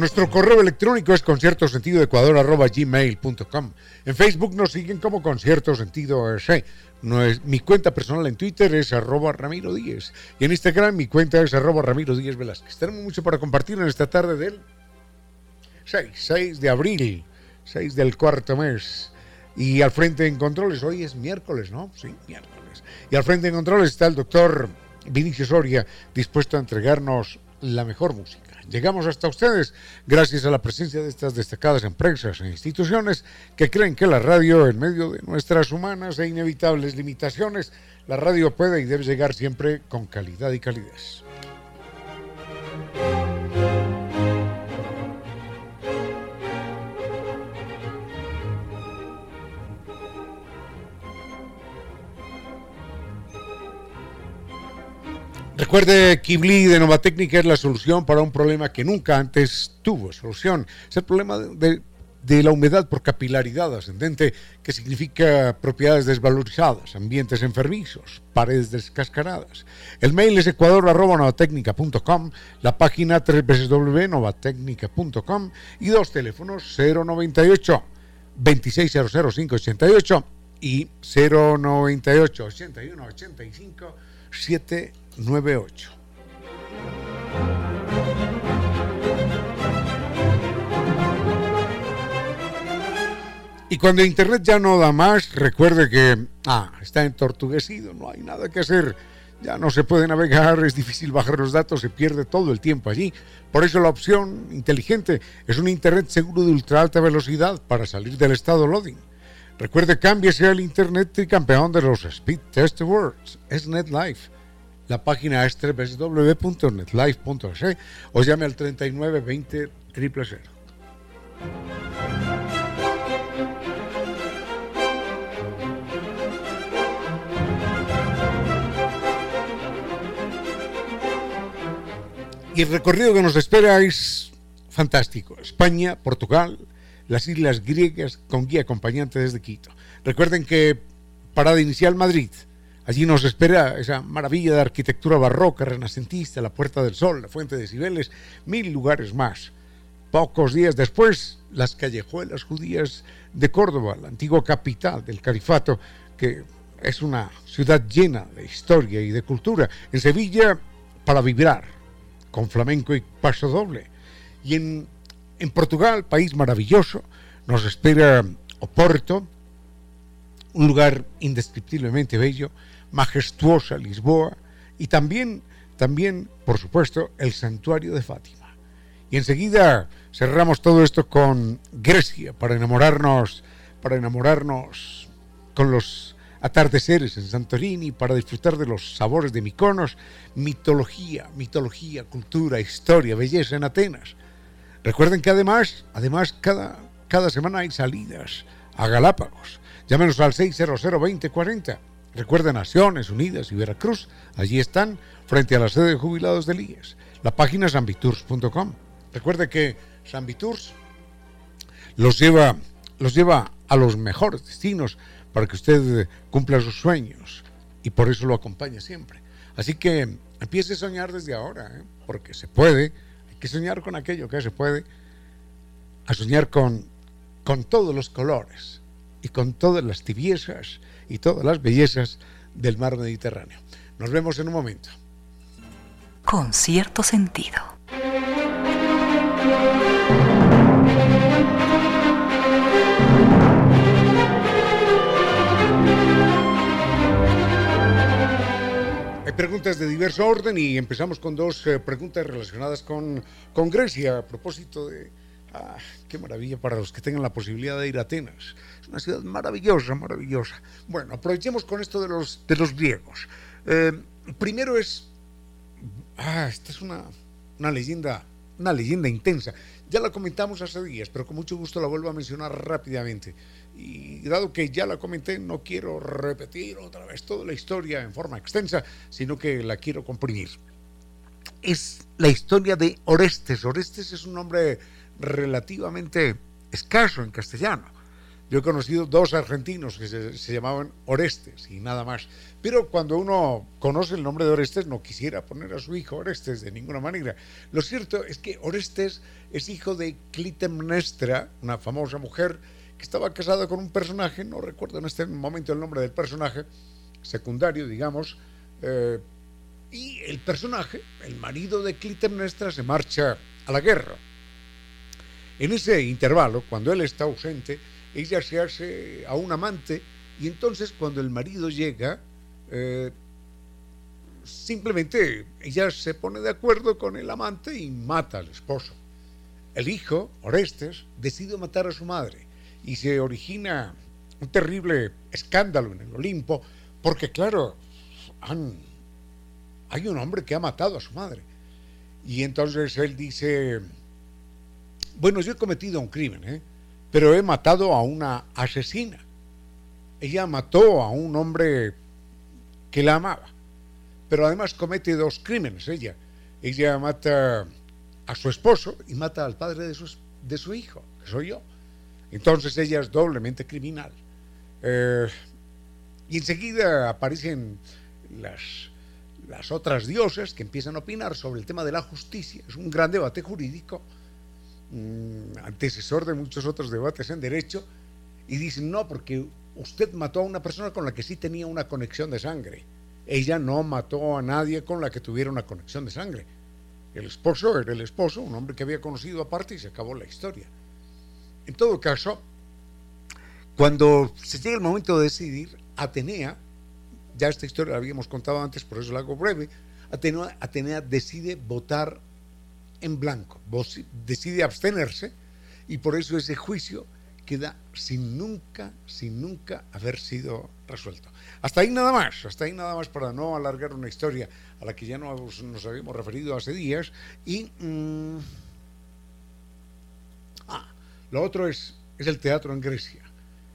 Nuestro correo electrónico es conciertosentidoecuador.gmail.com En Facebook nos siguen como Concierto Sentido No es, mi cuenta personal en Twitter es arroba Ramiro Díez. Y en Instagram mi cuenta es arroba Ramiro Díez Velázquez. Tenemos mucho para compartir en esta tarde del 6, 6 de abril, 6 del cuarto mes. Y al frente en controles, hoy es miércoles, ¿no? Sí, miércoles. Y al frente en controles está el doctor Vinicio Soria, dispuesto a entregarnos la mejor música. Llegamos hasta ustedes gracias a la presencia de estas destacadas empresas e instituciones que creen que la radio, en medio de nuestras humanas e inevitables limitaciones, la radio puede y debe llegar siempre con calidad y calidez. Recuerde, Kibli de Nova Técnica es la solución para un problema que nunca antes tuvo solución. Es el problema de, la humedad por capilaridad ascendente, que significa propiedades desvalorizadas, ambientes enfermizos, paredes descascaradas. El mail es ecuador.novatecnica.com, la página www.novatecnica.com y dos teléfonos 098 2600588 y 098 81 85 7 98. Y cuando Internet ya no da más, recuerde que ah, está entortuguecido, no hay nada que hacer, ya no se puede navegar, es difícil bajar los datos, se pierde todo el tiempo allí. Por eso la opción inteligente es un Internet seguro de ultra alta velocidad para salir del estado loading. Recuerde, cámbiese al Internet y campeón de los Speed Test Awards, es NetLife la página es www.netlife.es o llame al 3920 000. Y el recorrido que nos espera es fantástico. España, Portugal, las islas griegas con guía acompañante desde Quito. Recuerden que parada inicial Madrid, Allí nos espera esa maravilla de arquitectura barroca, renacentista, la Puerta del Sol, la Fuente de Cibeles, mil lugares más. Pocos días después, las callejuelas judías de Córdoba, la antigua capital del califato, que es una ciudad llena de historia y de cultura. En Sevilla, para vibrar, con flamenco y paso doble. Y en, en Portugal, país maravilloso, nos espera Oporto, un lugar indescriptiblemente bello, majestuosa Lisboa y también, también, por supuesto, el santuario de Fátima. Y enseguida cerramos todo esto con Grecia para enamorarnos, para enamorarnos con los atardeceres en Santorini, para disfrutar de los sabores de Miconos, mitología, mitología, cultura, historia, belleza en Atenas. Recuerden que además, además cada, cada semana hay salidas a Galápagos. Llámenos al 600 2040. Recuerden Naciones Unidas y Veracruz. Allí están, frente a la sede de jubilados del IES. La página es ambitours.com. Recuerde que Sambitours los lleva, los lleva a los mejores destinos para que usted cumpla sus sueños y por eso lo acompaña siempre. Así que empiece a soñar desde ahora, ¿eh? porque se puede, hay que soñar con aquello que se puede, a soñar con, con todos los colores y con todas las tibiezas y todas las bellezas del mar Mediterráneo. Nos vemos en un momento. Con cierto sentido. Hay preguntas de diverso orden y empezamos con dos eh, preguntas relacionadas con, con Grecia a propósito de... Ah, qué maravilla para los que tengan la posibilidad de ir a Atenas. Es una ciudad maravillosa, maravillosa. Bueno, aprovechemos con esto de los, de los griegos. Eh, primero es... Ah, esta es una, una leyenda, una leyenda intensa. Ya la comentamos hace días, pero con mucho gusto la vuelvo a mencionar rápidamente y dado que ya la comenté, no quiero repetir otra vez toda la historia en forma extensa, sino que la quiero comprimir. Es la historia de Orestes. Orestes es un nombre relativamente escaso en castellano. Yo he conocido dos argentinos que se, llamaban Orestes y nada más. Pero cuando uno conoce el nombre de Orestes, no quisiera poner a su hijo Orestes de ninguna manera. Lo cierto es que Orestes es hijo de Clitemnestra, una famosa mujer que estaba casada con un personaje, no recuerdo en este momento el nombre del personaje, secundario, digamos, eh, y el personaje, el marido de Clitemnestra, se marcha a la guerra. En ese intervalo, cuando él está ausente, ella se hace a un amante y entonces cuando el marido llega, eh, simplemente ella se pone de acuerdo con el amante y mata al esposo. El hijo, Orestes, decide matar a su madre y se origina un terrible escándalo en el Olimpo, porque claro, hay un hombre que ha matado a su madre. Y entonces él dice, bueno, yo he cometido un crimen, ¿eh? pero he matado a una asesina. Ella mató a un hombre que la amaba, pero además comete dos crímenes ella. Ella mata a su esposo y mata al padre de su, hijo, que soy yo. Entonces ella es doblemente criminal. Eh, y enseguida aparecen las, las otras diosas que empiezan a opinar sobre el tema de la justicia. Es un gran debate jurídico, mm, antecesor de muchos otros debates en derecho, y dicen, no, porque usted mató a una persona con la que sí tenía una conexión de sangre. Ella no mató a nadie con la que tuviera una conexión de sangre. El esposo era el esposo, un hombre que había conocido aparte y se acabó la historia. En todo caso, cuando se llega el momento de decidir, Atenea, ya esta historia la habíamos contado antes, por eso la hago breve, Atenea, decide votar en blanco, decide abstenerse y por eso ese juicio queda sin nunca, sin nunca haber sido resuelto. Hasta ahí nada más, hasta ahí nada más para no alargar una historia a la que ya nos, nos habíamos referido hace días y... Mm, lo otro es, es el teatro en Grecia.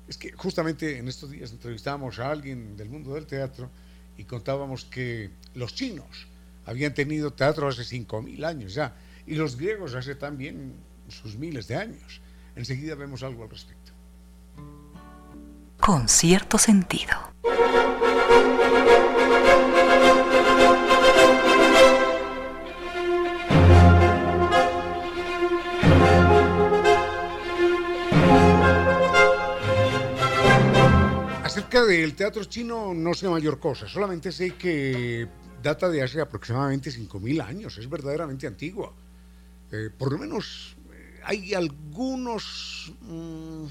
Es que justamente en estos días entrevistábamos a alguien del mundo del teatro y contábamos que los chinos habían tenido teatro hace 5.000 años ya y los griegos hace también sus miles de años. Enseguida vemos algo al respecto. Con cierto sentido. del teatro chino no sé mayor cosa, solamente sé que data de hace aproximadamente 5.000 años, es verdaderamente antigua. Eh, por lo menos eh, hay algunos mm,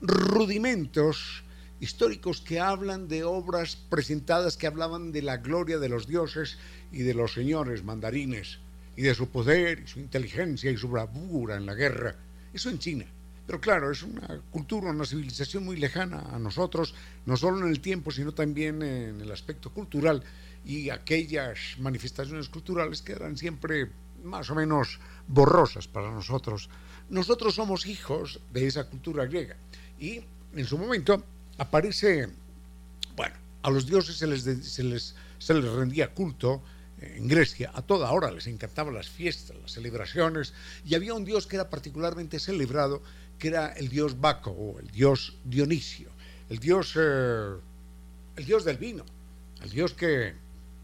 rudimentos históricos que hablan de obras presentadas que hablaban de la gloria de los dioses y de los señores mandarines y de su poder y su inteligencia y su bravura en la guerra. Eso en China. Pero claro, es una cultura, una civilización muy lejana a nosotros, no solo en el tiempo, sino también en el aspecto cultural y aquellas manifestaciones culturales que eran siempre más o menos borrosas para nosotros. Nosotros somos hijos de esa cultura griega y en su momento aparece, bueno, a los dioses se les, se les, se les rendía culto, en Grecia a toda hora les encantaban las fiestas, las celebraciones, y había un dios que era particularmente celebrado, que era el dios Baco o el dios Dionisio, el dios, eh, el dios del vino, el dios que,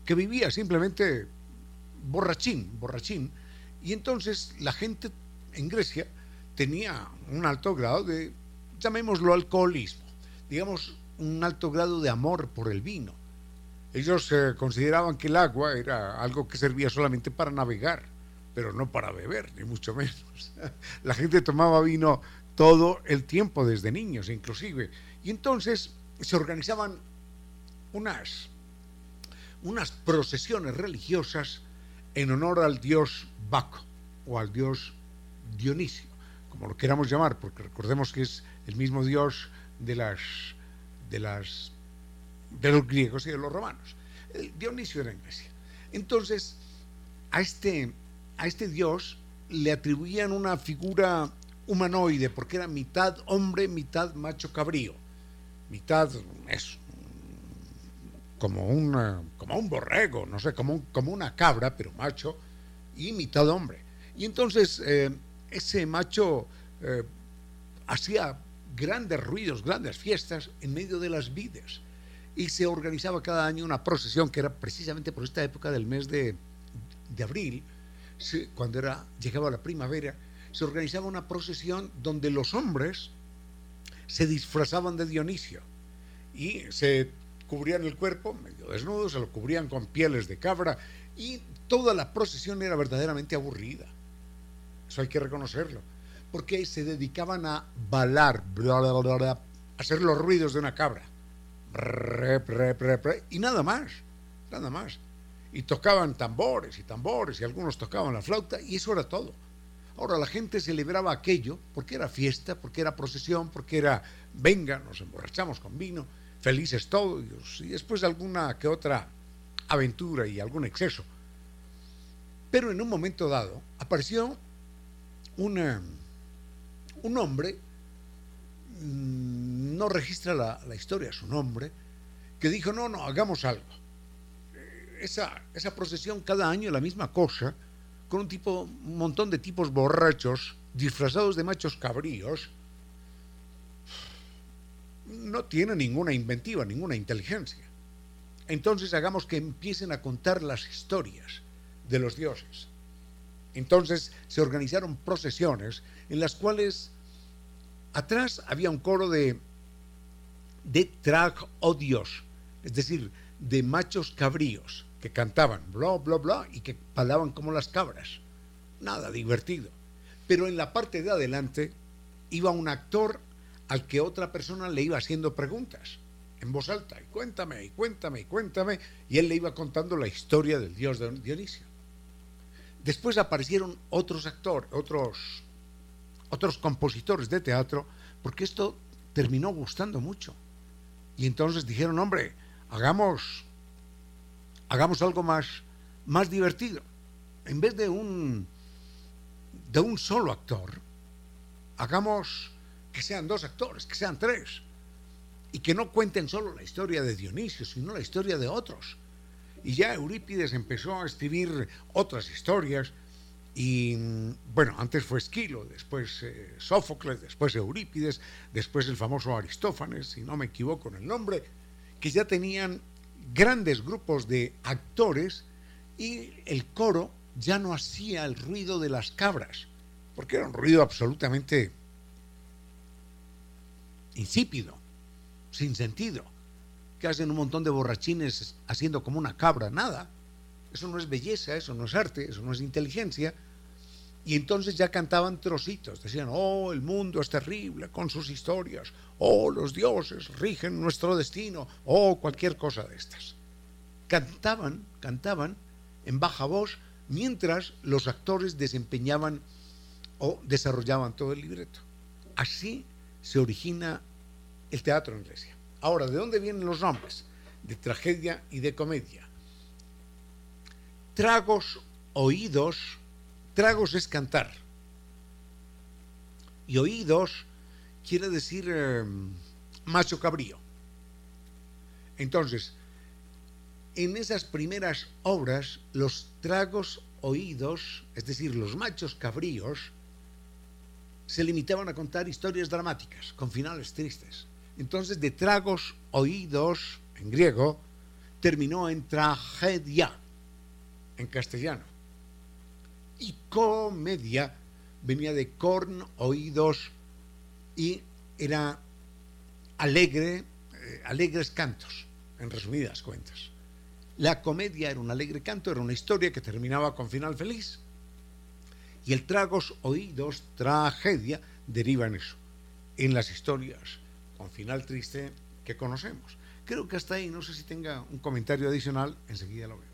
que vivía simplemente borrachín, borrachín, y entonces la gente en Grecia tenía un alto grado de, llamémoslo alcoholismo, digamos, un alto grado de amor por el vino. Ellos eh, consideraban que el agua era algo que servía solamente para navegar, pero no para beber, ni mucho menos. La gente tomaba vino todo el tiempo, desde niños inclusive. Y entonces se organizaban unas, unas procesiones religiosas en honor al dios Baco o al dios Dionisio, como lo queramos llamar, porque recordemos que es el mismo dios de las, de las de los griegos y de los romanos. El Dionisio era en Grecia. Entonces, a este, a este dios le atribuían una figura humanoide, porque era mitad hombre, mitad macho cabrío. Mitad, eso, como, una, como un borrego, no sé, como, como una cabra, pero macho, y mitad hombre. Y entonces eh, ese macho eh, hacía grandes ruidos, grandes fiestas en medio de las vides y se organizaba cada año una procesión que era precisamente por esta época del mes de, abril, cuando era, llegaba la primavera, se organizaba una procesión donde los hombres se disfrazaban de Dionisio y se cubrían el cuerpo medio desnudo, se lo cubrían con pieles de cabra y toda la procesión era verdaderamente aburrida. Eso hay que reconocerlo. Porque se dedicaban a balar, a hacer los ruidos de una cabra y nada más, nada más. Y tocaban tambores y tambores y algunos tocaban la flauta y eso era todo. Ahora la gente celebraba aquello porque era fiesta, porque era procesión, porque era, venga, nos emborrachamos con vino, felices todos y después alguna que otra aventura y algún exceso. Pero en un momento dado apareció un hombre Mm, no registra la, historia, su nombre, que dijo, no, no, hagamos algo. Eh, esa, esa procesión cada año la misma cosa, con un, tipo, un montón de tipos borrachos, disfrazados de machos cabríos, no tiene ninguna inventiva, ninguna inteligencia. Entonces hagamos que empiecen a contar las historias de los dioses. Entonces se organizaron procesiones en las cuales Atrás había un coro de, de trag odios, es decir, de machos cabríos que cantaban bla, bla, bla y que palaban como las cabras. Nada divertido. Pero en la parte de adelante iba un actor al que otra persona le iba haciendo preguntas en voz alta, y cuéntame, y cuéntame, y cuéntame, y él le iba contando la historia del dios Dionisio. Después aparecieron otros actores, otros otros compositores de teatro, porque esto terminó gustando mucho. Y entonces dijeron, hombre, hagamos, hagamos algo más, más divertido. En vez de un, de un solo actor, hagamos que sean dos actores, que sean tres, y que no cuenten solo la historia de Dionisio, sino la historia de otros. Y ya Eurípides empezó a escribir otras historias y bueno, antes fue Esquilo, después eh, Sófocles, después Eurípides, después el famoso Aristófanes, si no me equivoco en el nombre, que ya tenían grandes grupos de actores y el coro ya no hacía el ruido de las cabras, porque era un ruido absolutamente insípido, sin sentido, que hacen un montón de borrachines haciendo como una cabra, nada eso no es belleza, eso no es arte, eso no es inteligencia. Y entonces ya cantaban trocitos, decían, oh, el mundo es terrible con sus historias, oh, los dioses rigen nuestro destino, oh, cualquier cosa de estas. Cantaban, cantaban en baja voz mientras los actores desempeñaban o desarrollaban todo el libreto. Así se origina el teatro en Grecia. Ahora, ¿de dónde vienen los nombres? De tragedia y de comedia. Tragos, oídos, tragos es cantar. Y oídos quiere decir eh, macho cabrío. Entonces, en esas primeras obras, los tragos oídos, es decir, los machos cabríos, se limitaban a contar historias dramáticas, con finales tristes. Entonces, de tragos oídos, en griego, terminó en tragedia, en castellano. Y comedia venía de corn, oídos, y era alegre, eh, alegres cantos, en resumidas cuentas. La comedia era un alegre canto, era una historia que terminaba con final feliz. Y el tragos, oídos, tragedia, deriva en eso, en las historias con final triste que conocemos. Creo que hasta ahí, no sé si tenga un comentario adicional, enseguida lo vemos.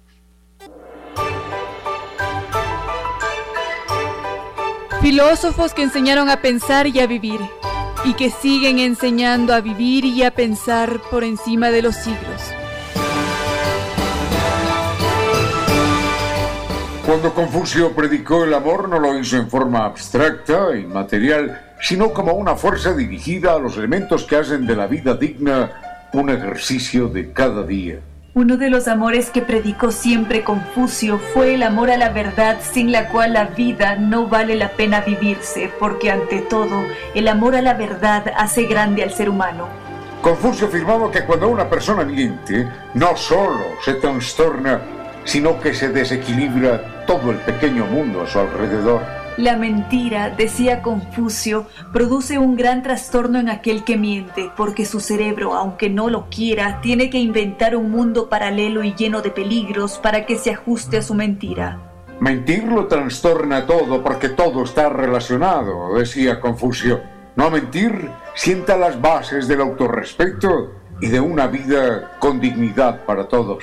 Filósofos que enseñaron a pensar y a vivir, y que siguen enseñando a vivir y a pensar por encima de los siglos. Cuando Confucio predicó el amor no lo hizo en forma abstracta y material, sino como una fuerza dirigida a los elementos que hacen de la vida digna un ejercicio de cada día. Uno de los amores que predicó siempre Confucio fue el amor a la verdad sin la cual la vida no vale la pena vivirse, porque ante todo el amor a la verdad hace grande al ser humano. Confucio afirmaba que cuando una persona miente, no solo se trastorna sino que se desequilibra todo el pequeño mundo a su alrededor. La mentira, decía Confucio, produce un gran trastorno en aquel que miente, porque su cerebro, aunque no lo quiera, tiene que inventar un mundo paralelo y lleno de peligros para que se ajuste a su mentira. Mentir lo trastorna todo porque todo está relacionado, decía Confucio. No mentir sienta las bases del autorrespeto y de una vida con dignidad para todos.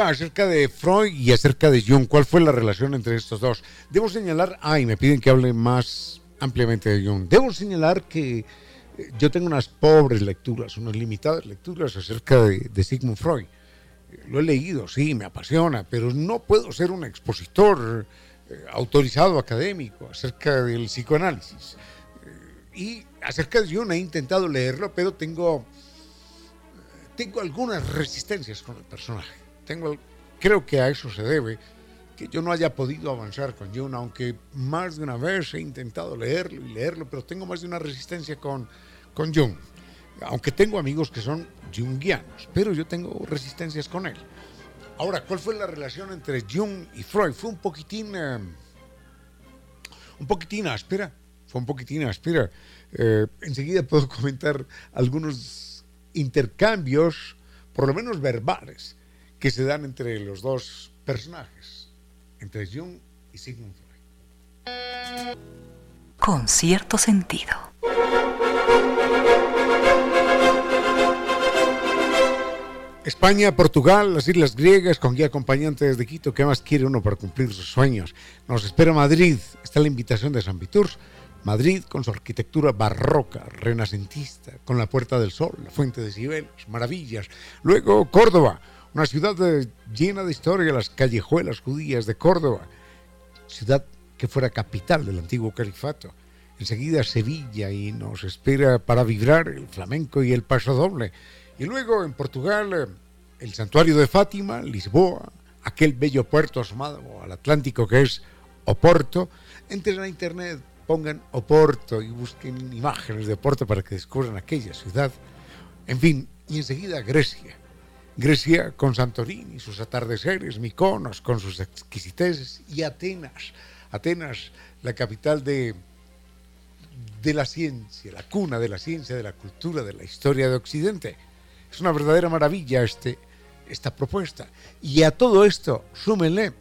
Acerca de Freud y acerca de Jung. ¿Cuál fue la relación entre estos dos? Debo señalar, ay, me piden que hable más ampliamente de Jung. Debo señalar que eh, yo tengo unas pobres lecturas, unas limitadas lecturas acerca de, Sigmund Freud. Lo he leído, sí, me apasiona, pero no puedo ser un expositor eh, autorizado académico acerca del psicoanálisis. Eh, y acerca de Jung he intentado leerlo, pero tengo, tengo algunas resistencias con el personaje tengo, creo que a eso se debe que yo no haya podido avanzar con Jung, aunque más de una vez he intentado leerlo y leerlo, pero tengo más de una resistencia con, con Jung. Aunque tengo amigos que son jungianos, pero yo tengo resistencias con él. Ahora, ¿cuál fue la relación entre Jung y Freud? Fue un poquitín, eh, un poquitín áspera, fue un poquitín áspera. Eh, enseguida puedo comentar algunos intercambios, por lo menos verbales, que se dan entre los dos personajes, entre Jung y Sigmund Freud. Con cierto sentido. España, Portugal, las islas griegas, con guía acompañante desde Quito. ¿Qué más quiere uno para cumplir sus sueños? Nos espera Madrid. Está la invitación de San Viturs. Madrid con su arquitectura barroca, renacentista, con la Puerta del Sol, la Fuente de Cibeles, maravillas. Luego Córdoba, una ciudad llena de historia, las callejuelas judías de Córdoba, ciudad que fuera capital del antiguo califato. Enseguida Sevilla y nos espera para vibrar el flamenco y el paso doble. Y luego en Portugal eh, el santuario de Fátima, Lisboa, aquel bello puerto asomado al Atlántico que es Oporto. Entren a internet, pongan Oporto y busquen imágenes de Oporto para que descubran aquella ciudad. En fin, y enseguida Grecia. Grecia con Santorini, sus atardeceres, Miconos con sus exquisiteces y Atenas. Atenas, la capital de, de la ciencia, la cuna de la ciencia, de la cultura, de la historia de Occidente. Es una verdadera maravilla este, esta propuesta. Y a todo esto, súmenle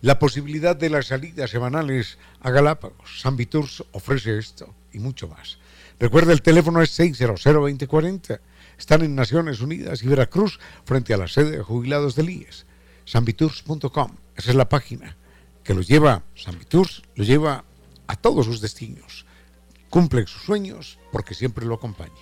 la posibilidad de las salidas semanales a Galápagos. San Viturs ofrece esto y mucho más. Recuerda, el teléfono es 600-2040. Están en Naciones Unidas y Veracruz, frente a la sede de jubilados del IES. Sanviturs.com, esa es la página que lo lleva, San Viturs, lo lleva a todos sus destinos. Cumple sus sueños porque siempre lo acompaña.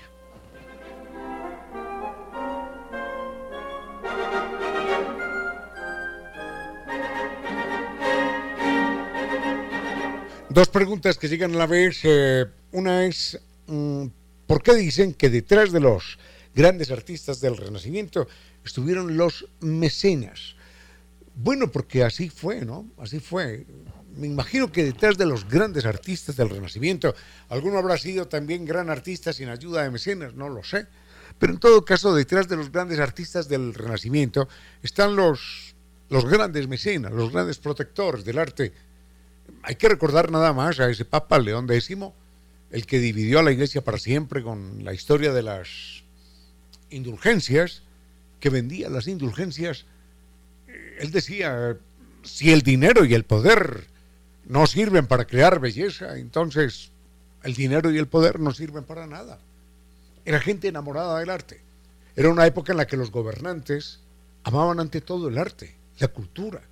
Dos preguntas que llegan a la vez. Eh, una es, mm, ¿por qué dicen que detrás de los grandes artistas del Renacimiento estuvieron los mecenas? Bueno, porque así fue, ¿no? Así fue. Me imagino que detrás de los grandes artistas del Renacimiento, alguno habrá sido también gran artista sin ayuda de mecenas, no lo sé. Pero en todo caso, detrás de los grandes artistas del Renacimiento están los, los grandes mecenas, los grandes protectores del arte hay que recordar nada más a ese Papa León X, el que dividió a la Iglesia para siempre con la historia de las indulgencias, que vendía las indulgencias. Eh, él decía, si el dinero y el poder no sirven para crear belleza, entonces el dinero y el poder no sirven para nada. Era gente enamorada del arte. Era una época en la que los gobernantes amaban ante todo el arte, la cultura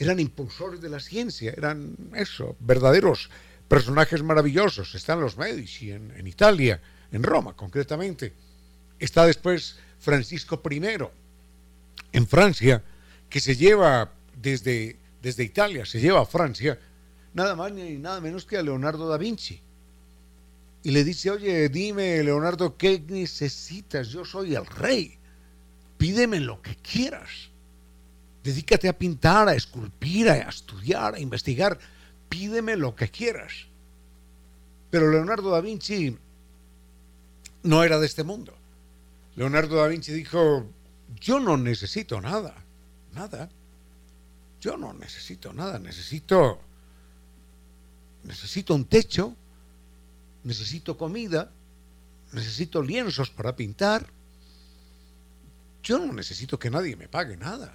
eran impulsores de la ciencia, eran eso, verdaderos personajes maravillosos. Están los Medici en, en Italia, en Roma concretamente. Está después Francisco I en Francia, que se lleva desde, desde Italia, se lleva a Francia, nada más ni nada menos que a Leonardo da Vinci. Y le dice, oye, dime, Leonardo, ¿qué necesitas? Yo soy el rey. Pídeme lo que quieras. Dedícate a pintar, a esculpir, a estudiar, a investigar. Pídeme lo que quieras. Pero Leonardo da Vinci no era de este mundo. Leonardo da Vinci dijo, yo no necesito nada, nada. Yo no necesito nada, necesito necesito un techo, necesito comida, necesito lienzos para pintar. Yo no necesito que nadie me pague nada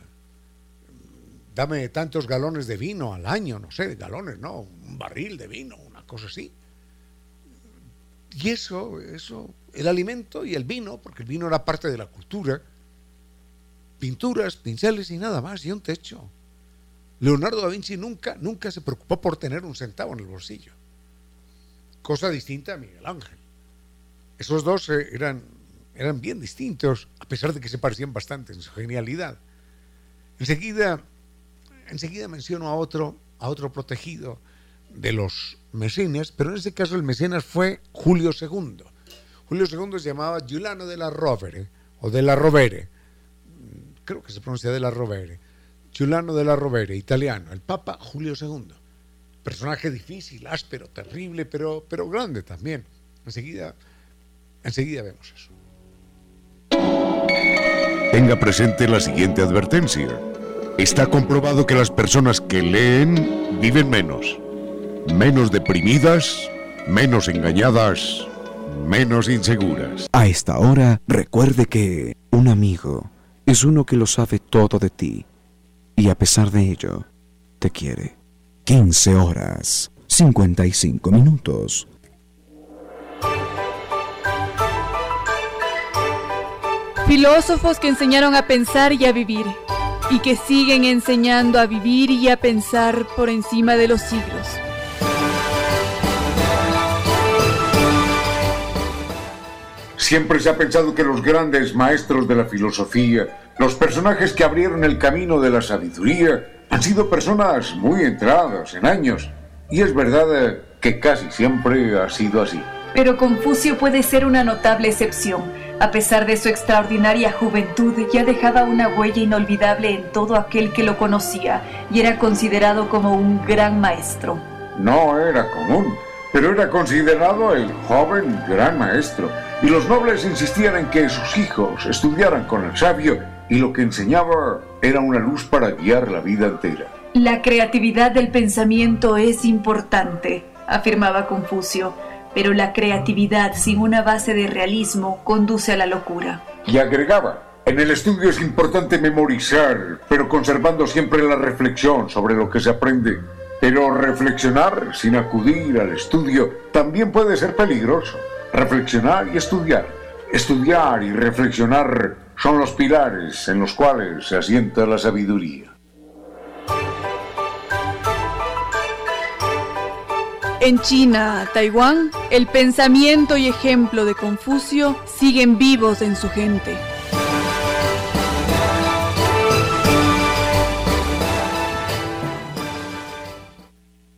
dame tantos galones de vino al año, no sé, galones, no, un barril de vino, una cosa así. Y eso, eso, el alimento y el vino, porque el vino era parte de la cultura, pinturas, pinceles y nada más, y un techo. Leonardo da Vinci nunca, nunca se preocupó por tener un centavo en el bolsillo. Cosa distinta a Miguel Ángel. Esos dos eh, eran, eran bien distintos, a pesar de que se parecían bastante en su genialidad. Enseguida enseguida menciono a otro, a otro protegido de los mecenas, pero en este caso el mecenas fue Julio II. Julio II se llamaba Giuliano de la Rovere, o de la Rovere, creo que se pronuncia de la Rovere, Giuliano de la Rovere, italiano, el Papa Julio II. Personaje difícil, áspero, terrible, pero, pero grande también. Enseguida, enseguida vemos eso. Tenga presente la siguiente advertencia. Está comprobado que las personas que leen viven menos, menos deprimidas, menos engañadas, menos inseguras. A esta hora, recuerde que un amigo es uno que lo sabe todo de ti y a pesar de ello, te quiere. 15 horas, 55 minutos. Filósofos que enseñaron a pensar y a vivir y que siguen enseñando a vivir y a pensar por encima de los siglos. Siempre se ha pensado que los grandes maestros de la filosofía, los personajes que abrieron el camino de la sabiduría, Han sido personas muy entradas en años y es verdad que casi siempre ha sido así. Pero Confucio puede ser una notable excepción. A pesar de su extraordinaria juventud, ya dejaba una huella inolvidable en todo aquel que lo conocía y era considerado como un gran maestro. No era común, pero era considerado el joven gran maestro, y los nobles insistían en que sus hijos estudiaran con el sabio, y lo que enseñaba era una luz para guiar la vida entera. La creatividad del pensamiento es importante, afirmaba Confucio pero la creatividad sin una base de realismo conduce a la locura. Y agregaba, en el estudio es importante memorizar, pero conservando siempre la reflexión sobre lo que se aprende. Pero reflexionar sin acudir al estudio también puede ser peligroso. Reflexionar y estudiar. Estudiar y reflexionar son los pilares en los cuales se asienta la sabiduría. En China, Taiwán, el pensamiento y ejemplo de Confucio siguen vivos en su gente.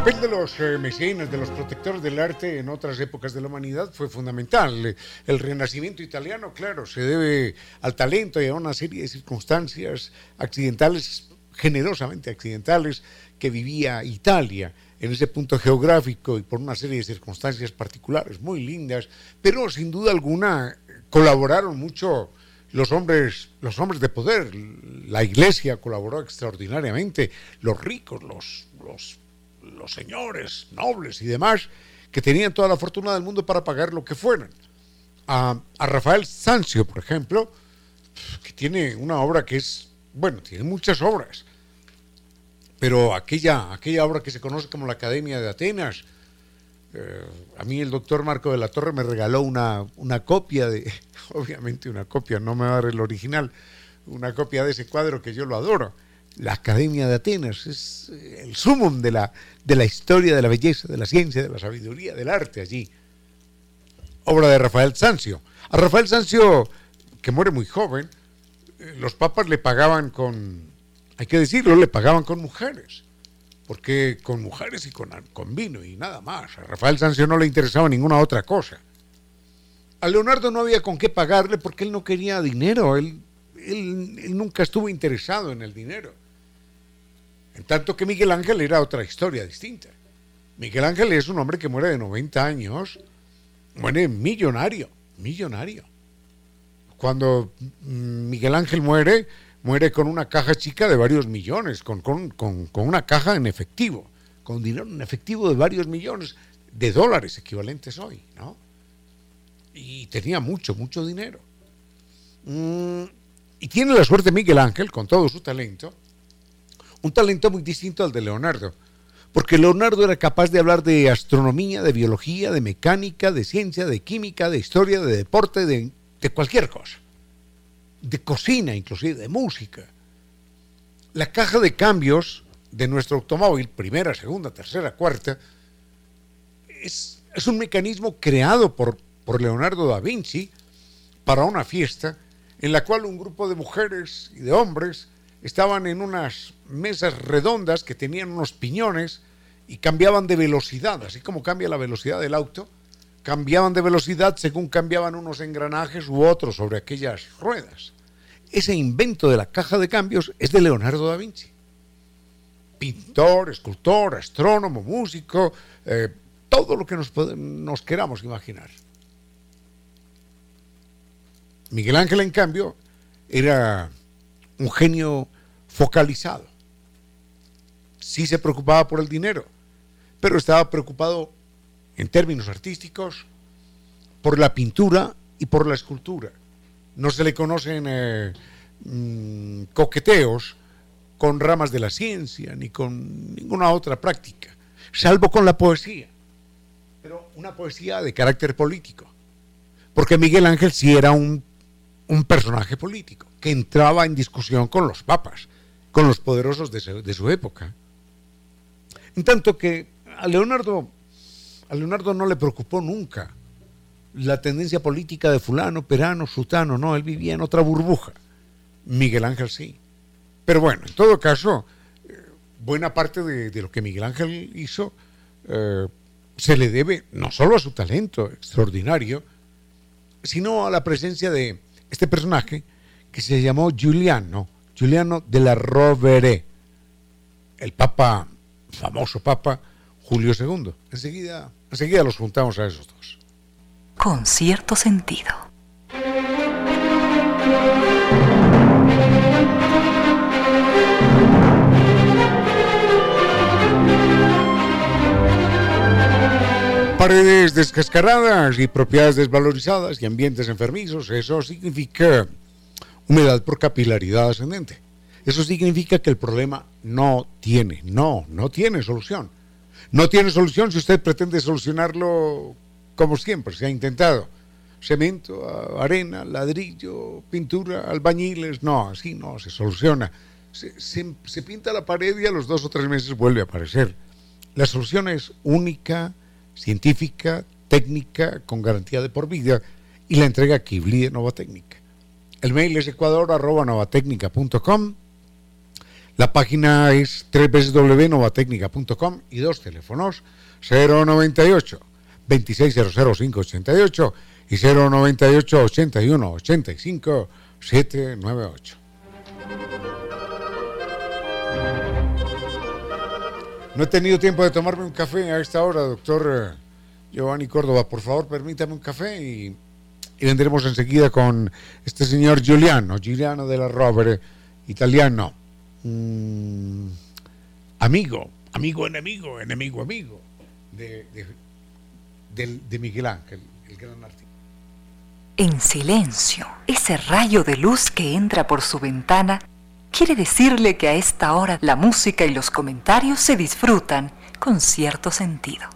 Papel de los eh, mecenas, de los protectores del arte en otras épocas de la humanidad fue fundamental. El renacimiento italiano, claro, se debe al talento y a una serie de circunstancias accidentales, generosamente accidentales, que vivía Italia en ese punto geográfico y por una serie de circunstancias particulares muy lindas, pero sin duda alguna colaboraron mucho los hombres, los hombres de poder. La iglesia colaboró extraordinariamente, los ricos, los, los los señores, nobles y demás, que tenían toda la fortuna del mundo para pagar lo que fueran. A, Rafael Sanzio, por ejemplo, que tiene una obra que es, bueno, tiene muchas obras, pero aquella, aquella obra que se conoce como la Academia de Atenas, eh, a mí el doctor Marco de la Torre me regaló una, una copia de, obviamente una copia, no me va a dar el original, una copia de ese cuadro que yo lo adoro la Academia de Atenas, es eh, el sumum de la, de la historia, de la belleza, de la ciencia, de la sabiduría, del arte allí. Obra de Rafael Sanzio. A Rafael Sanzio, que muere muy joven, eh, los papas le pagaban con, hay que decirlo, le pagaban con mujeres. Porque con mujeres y con, con vino y nada más. A Rafael Sanzio no le interesaba ninguna otra cosa. A Leonardo no había con qué pagarle porque él no quería dinero, él, él nunca estuvo interesado en el dinero. En tanto que Miguel Ángel era otra historia distinta. Miguel Ángel es un hombre que muere de 90 años, muere millonario, millonario. Cuando Miguel Ángel muere, muere con una caja chica de varios millones, con, una caja en efectivo, con dinero en efectivo de varios millones de dólares equivalentes hoy, ¿no? Y tenía mucho, mucho dinero. Mm, y tiene la suerte Miguel Ángel, con todo su talento, un talento muy distinto al de Leonardo, porque Leonardo era capaz de hablar de astronomía, de biología, de mecánica, de ciencia, de química, de historia, de deporte, de, cualquier cosa, de cocina inclusive, de música. La caja de cambios de nuestro automóvil, primera, segunda, tercera, cuarta, es, es un mecanismo creado por, por Leonardo da Vinci para una fiesta en la cual un grupo de mujeres y de hombres estaban en unas mesas redondas que tenían unos piñones y cambiaban de velocidad, así como cambia la velocidad del auto, cambiaban de velocidad según cambiaban unos engranajes u otros sobre aquellas ruedas. Ese invento de la caja de cambios es de Leonardo da Vinci. Pintor, escultor, astrónomo, músico, eh, todo lo que nos, nos queramos imaginar. Miguel Ángel, en cambio, era un genio focalizado. Sí se preocupaba por el dinero, pero estaba preocupado en términos artísticos por la pintura y por la escultura. No se le conocen eh, mm, coqueteos con ramas de la ciencia ni con ninguna otra práctica, salvo con la poesía, pero una poesía de carácter político, porque Miguel Ángel sí era un un personaje político que entraba en discusión con los papas, con los poderosos de su, de su época. En tanto que a Leonardo, a Leonardo no le preocupó nunca la tendencia política de fulano, perano, sutano, no, él vivía en otra burbuja. Miguel Ángel sí. Pero bueno, en todo caso, eh, buena parte de, lo que Miguel Ángel hizo eh, se le debe no solo a su talento extraordinario, sino a la presencia de este personaje que se llamó Giuliano, Giuliano de la Rovere, el papa, famoso papa Julio II. Enseguida, enseguida los juntamos a esos dos. Con cierto sentido. Paredes descascaradas y propiedades desvalorizadas y ambientes enfermizos, eso significa humedad por capilaridad ascendente. Eso significa que el problema no tiene, no, no tiene solución. No tiene solución si usted pretende solucionarlo como siempre se ha intentado. Cemento, arena, ladrillo, pintura, albañiles, no, así no se soluciona. Se, se, se pinta la pared y a los dos o tres meses vuelve a aparecer. La solución es única, científica, técnica, con garantía de por vida, y la entrega Kibli de Nova Técnica. El mail es ecuador.novatecnica.com. La página es www.novatecnica.com y dos teléfonos 098 2600588 y 098 81 85 798. No he tenido tiempo de tomarme un café a esta hora, doctor Giovanni Córdoba. Por favor, permítame un café y, y vendremos enseguida con este señor Giuliano, Giuliano de la Rovere, italiano. Mm, amigo, amigo, enemigo, enemigo, amigo de, de, de, de Miguel Ángel, el gran artista. En silencio, ese rayo de luz que entra por su ventana quiere decirle que a esta hora la música y los comentarios se disfrutan con cierto sentido.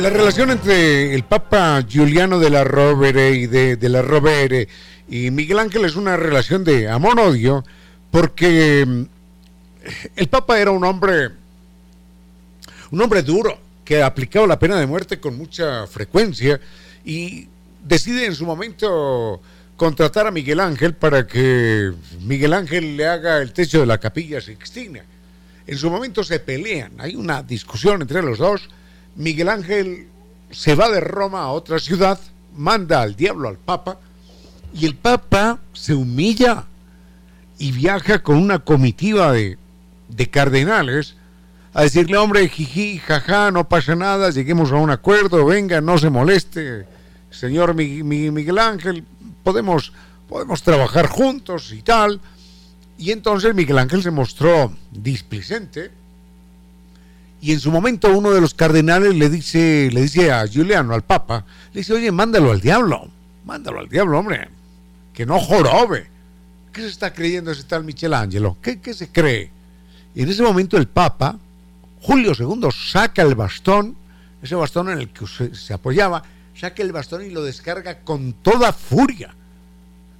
La relación entre el Papa Giuliano de la Rovere y de, la Rovere y Miguel Ángel es una relación de amor-odio porque el Papa era un hombre un hombre duro que aplicaba la pena de muerte con mucha frecuencia y decide en su momento contratar a Miguel Ángel para que Miguel Ángel le haga el techo de la capilla Sixtina. En su momento se pelean, hay una discusión entre los dos Miguel Ángel se va de Roma a otra ciudad, manda al diablo al Papa, y el Papa se humilla y viaja con una comitiva de, de cardenales a decirle, hombre, jiji, jaja, no pasa nada, lleguemos a un acuerdo, venga, no se moleste, señor Miguel Ángel, podemos, podemos trabajar juntos y tal. Y entonces Miguel Ángel se mostró displicente y en su momento uno de los cardenales le dice, le dice a Giuliano, al Papa, le dice, oye, mándalo al diablo, mándalo al diablo, hombre, que no jorobe. ¿Qué se está creyendo ese tal Michelangelo? ¿Qué, qué se cree? Y en ese momento el Papa, Julio II, saca el bastón, ese bastón en el que se, se apoyaba, saca el bastón y lo descarga con toda furia,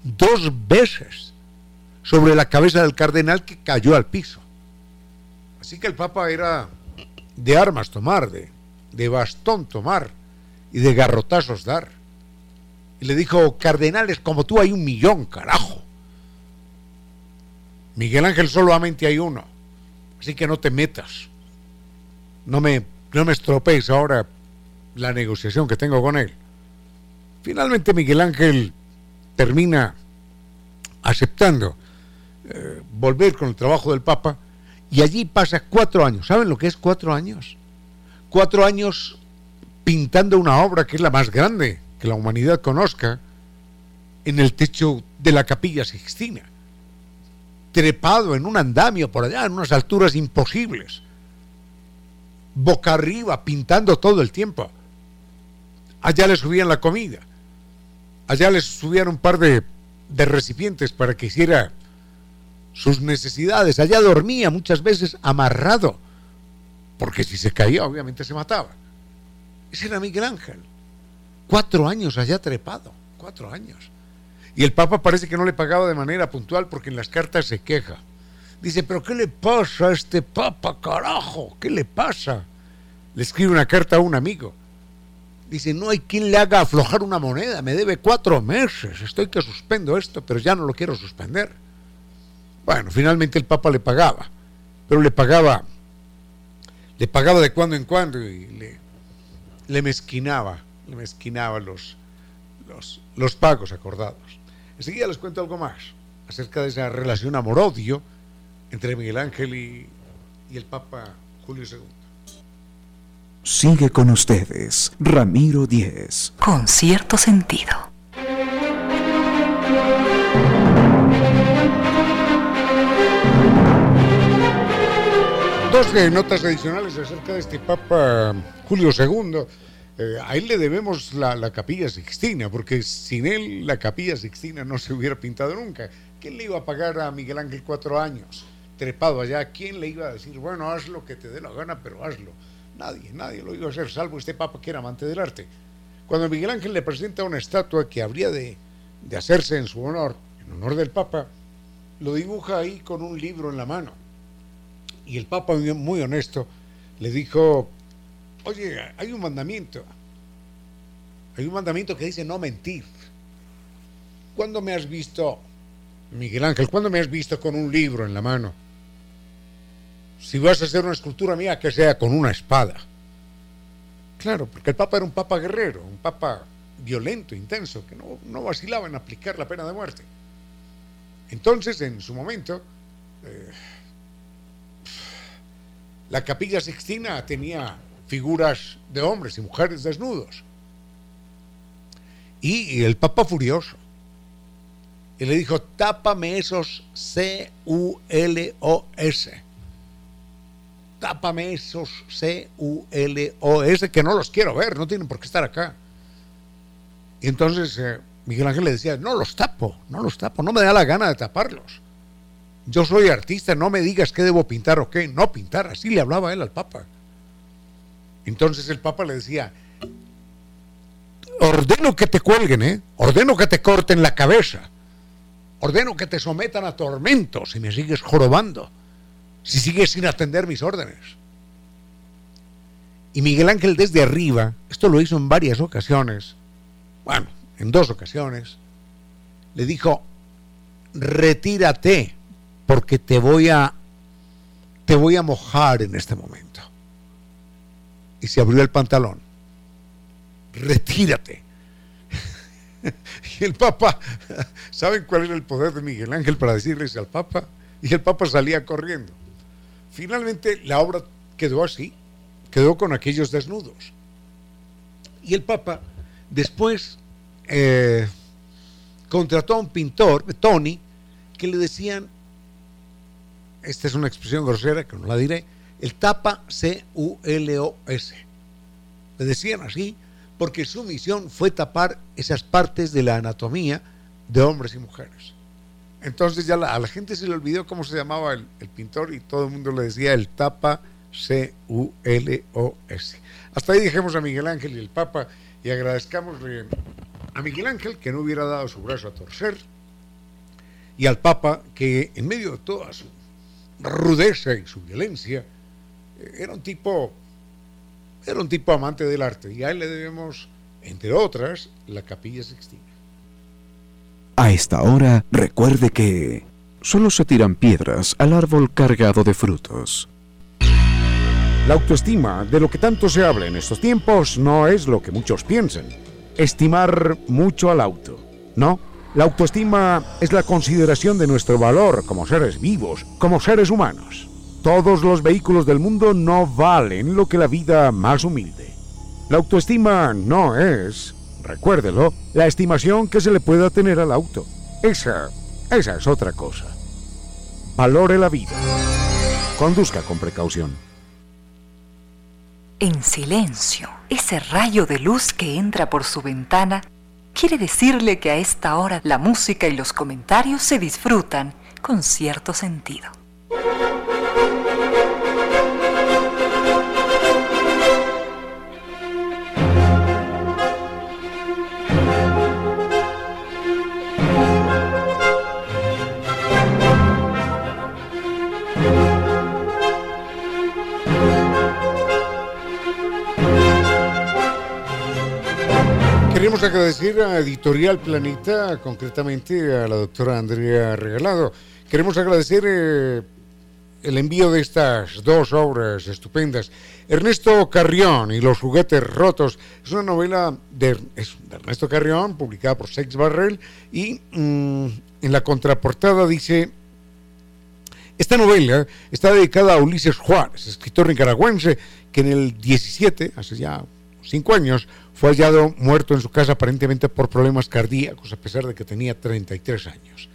dos veces, sobre la cabeza del cardenal que cayó al piso. Así que el Papa era de armas tomar, de, de bastón tomar y de garrotazos dar. Y le dijo, cardenales como tú hay un millón, carajo. Miguel Ángel solamente hay uno, así que no te metas. No me, no me estropees ahora la negociación que tengo con él. Finalmente Miguel Ángel termina aceptando eh, volver con el trabajo del Papa y allí pasa cuatro años. ¿Saben lo que es cuatro años? Cuatro años pintando una obra que es la más grande que la humanidad conozca en el techo de la capilla Sixtina. Trepado en un andamio por allá, en unas alturas imposibles. boca arriba, pintando todo el tiempo. Allá le subían la comida. Allá les subían un par de, de recipientes para que hiciera sus necesidades. Allá dormía muchas veces amarrado, porque si se caía obviamente se mataba. Ese era Miguel Ángel. Cuatro años allá trepado, cuatro años. Y el Papa parece que no le pagaba de manera puntual porque en las cartas se queja. Dice, pero ¿qué le pasa a este Papa, carajo? ¿Qué le pasa? Le escribe una carta a un amigo. Dice, no hay quien le haga aflojar una moneda, me debe cuatro meses, estoy que suspendo esto, pero ya no lo quiero suspender. Bueno, finalmente el Papa le pagaba, pero le pagaba, le pagaba de cuando en cuando y le, le mezquinaba, le mezquinaba los, los, los pagos acordados. Enseguida les cuento algo más acerca de esa relación amor-odio entre Miguel Ángel y, y el Papa Julio II. Sigue con ustedes, Ramiro Díez. Con cierto sentido. Dos eh, notas adicionales acerca de este Papa Julio II. Eh, a él le debemos la, la, capilla Sixtina, porque sin él la capilla Sixtina no se hubiera pintado nunca. ¿Quién le iba a pagar a Miguel Ángel cuatro años trepado allá? ¿Quién le iba a decir, bueno, haz lo que te dé la gana, pero hazlo? Nadie, nadie lo iba a hacer, salvo este Papa que era amante del arte. Cuando Miguel Ángel le presenta una estatua que habría de, de hacerse en su honor, en honor del Papa, lo dibuja ahí con un libro en la mano. Y el Papa, muy honesto, le dijo, oye, hay un mandamiento. Hay un mandamiento que dice no mentir. ¿Cuándo me has visto, Miguel Ángel, cuándo me has visto con un libro en la mano? Si vas a hacer una escultura mía, que sea con una espada. Claro, porque el Papa era un Papa guerrero, un Papa violento, intenso, que no, no vacilaba en aplicar la pena de muerte. Entonces, en su momento, eh, la capilla sixtina tenía figuras de hombres y mujeres desnudos. Y, el Papa furioso. Y le dijo, tápame esos C-U-L-O-S. Tápame esos C-U-L-O-S que no los quiero ver, no tienen por qué estar acá. Y entonces eh, Miguel Ángel le decía, no los tapo, no los tapo, no me da la gana de taparlos. Yo soy artista, no me digas qué debo pintar o qué, no pintar, así le hablaba él al Papa. Entonces el Papa le decía, ordeno que te cuelguen, ¿eh? ordeno que te corten la cabeza, ordeno que te sometan a tormentos si me sigues jorobando, si sigues sin atender mis órdenes. Y Miguel Ángel desde arriba, esto lo hizo en varias ocasiones, bueno, en dos ocasiones, le dijo, retírate, porque te voy a, te voy a mojar en este momento. Y se abrió el pantalón. Retírate. y el Papa, ¿saben cuál era el poder de Miguel Ángel para decirles al Papa? Y el Papa salía corriendo. Finalmente la obra quedó así, quedó con aquellos desnudos. Y el Papa después eh, contrató a un pintor, Tony, que le decían, esta es una expresión grosera que no la diré, el tapa C-U-L-O-S. Le decían así porque su misión fue tapar esas partes de la anatomía de hombres y mujeres. Entonces ya la, a la gente se le olvidó cómo se llamaba el, pintor y todo el mundo le decía el tapa C-U-L-O-S. Hasta ahí dejemos a Miguel Ángel y el Papa y agradezcamosle a Miguel Ángel que no hubiera dado su brazo a torcer y al Papa que en medio de toda su rudeza y su violencia era un tipo era un tipo amante del arte. Y a él le debemos entre otras la capilla sixtina. A esta hora recuerde que solo se tiran piedras al árbol cargado de frutos. La autoestima de lo que tanto se habla en estos tiempos no es lo que muchos piensan estimar mucho al auto. No, la autoestima es la consideración de nuestro valor como seres vivos, como seres humanos. Todos los vehículos del mundo no valen lo que la vida más humilde. La autoestima no es, recuérdelo, la estimación que se le pueda tener al auto. Esa, esa es otra cosa. Valore la vida. Conduzca con precaución. En silencio, ese rayo de luz que entra por su ventana quiere decirle que a esta hora la música y los comentarios se disfrutan con cierto sentido. Queremos agradecer a Editorial Planeta, concretamente a la doctora Andrea Regalado. Queremos agradecer eh, el envío de estas dos obras estupendas. Ernesto Carrión y los juguetes rotos es una novela de, Ernesto Carrión, publicada por Sex Barrel, y mm, en la contraportada dice... Esta novela está dedicada a Ulises Juárez, escritor nicaragüense que en el 17, hace ya cinco años, fue hallado muerto en su casa aparentemente por problemas cardíacos, a pesar de que tenía 33 años.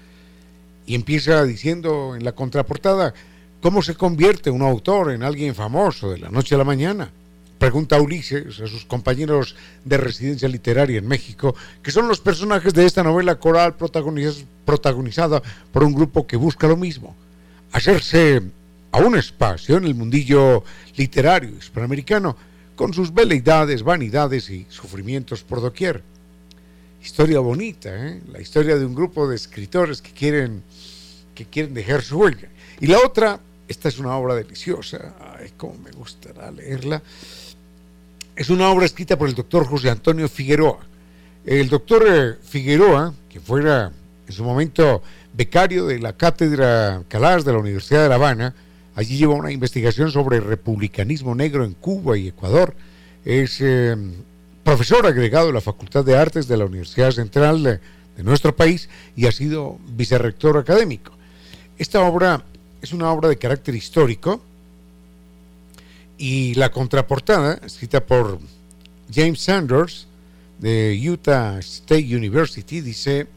Y empieza diciendo en la contraportada, ¿cómo se convierte un autor en alguien famoso de la noche a la mañana? Pregunta Ulises a sus compañeros de residencia literaria en México, que son los personajes de esta novela coral protagonizada por un grupo que busca lo mismo, hacerse a un espacio en el mundillo literario hispanoamericano, con sus veleidades, vanidades y sufrimientos por doquier. Historia bonita, ¿eh? la historia de un grupo de escritores que quieren, que quieren dejar su huella. Y la otra, esta es una obra deliciosa, ay, cómo me gustará leerla. Es una obra escrita por el doctor José Antonio Figueroa. El doctor eh, Figueroa, que fuera en su momento becario de la Cátedra Calas de la Universidad de La Habana, Allí lleva una investigación sobre republicanismo negro en Cuba y Ecuador. Es eh, profesor agregado de la Facultad de Artes de la Universidad Central de, nuestro país y ha sido vicerrector académico. Esta obra es una obra de carácter histórico y la contraportada, escrita por James Sanders de Utah State University, dice,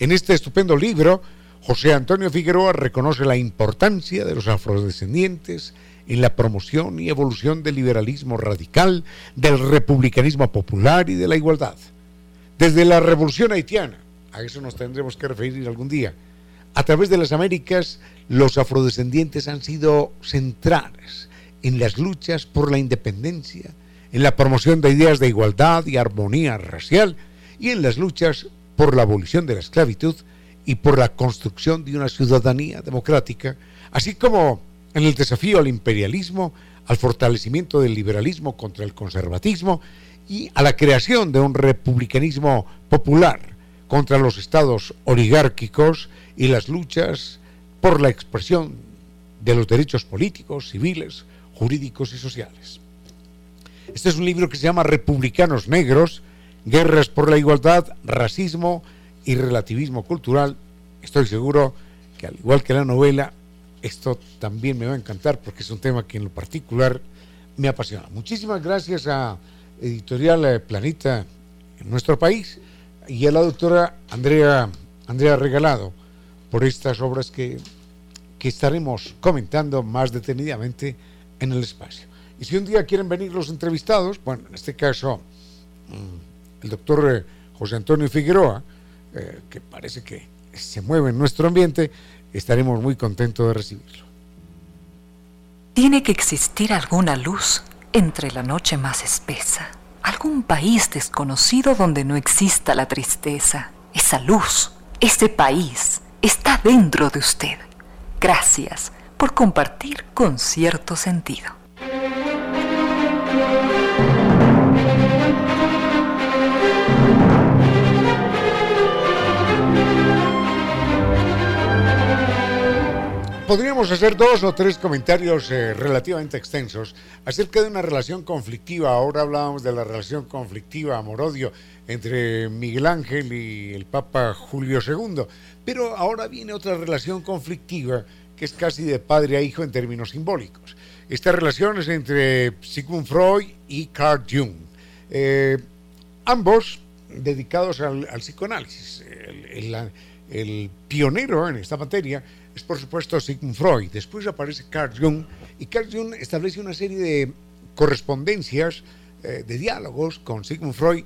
en este estupendo libro, José Antonio Figueroa reconoce la importancia de los afrodescendientes en la promoción y evolución del liberalismo radical, del republicanismo popular y de la igualdad. Desde la revolución haitiana, a eso nos tendremos que referir algún día, a través de las Américas, los afrodescendientes han sido centrales en las luchas por la independencia, en la promoción de ideas de igualdad y armonía racial y en las luchas por la abolición de la esclavitud y por la construcción de una ciudadanía democrática, así como en el desafío al imperialismo, al fortalecimiento del liberalismo contra el conservatismo y a la creación de un republicanismo popular contra los estados oligárquicos y las luchas por la expresión de los derechos políticos, civiles, jurídicos y sociales. Este es un libro que se llama Republicanos Negros, Guerras por la Igualdad, Racismo, y relativismo cultural, estoy seguro que al igual que la novela, esto también me va a encantar porque es un tema que en lo particular me apasiona. Muchísimas gracias a Editorial Planeta en nuestro país y a la doctora Andrea, Andrea Regalado por estas obras que, que estaremos comentando más detenidamente en el espacio. Y si un día quieren venir los entrevistados, bueno, en este caso mm, el doctor eh, José Antonio Figueroa, eh, que parece que se mueve en nuestro ambiente, estaremos muy contentos de recibirlo. Tiene que existir alguna luz entre la noche más espesa, algún país desconocido donde no exista la tristeza. Esa luz, ese país, está dentro de usted. Gracias por compartir con cierto sentido. Podríamos hacer dos o tres comentarios eh, relativamente extensos acerca de una relación conflictiva. Ahora hablábamos de la relación conflictiva, amor-odio, entre Miguel Ángel y el Papa Julio II. Pero ahora viene otra relación conflictiva que es casi de padre a hijo en términos simbólicos. Esta relación es entre Sigmund Freud y Carl Jung. Eh, ambos dedicados al, psicoanálisis. el pionero en esta materia es por supuesto Sigmund Freud. Después aparece Carl Jung y Carl Jung establece una serie de correspondencias, eh, de diálogos con Sigmund Freud,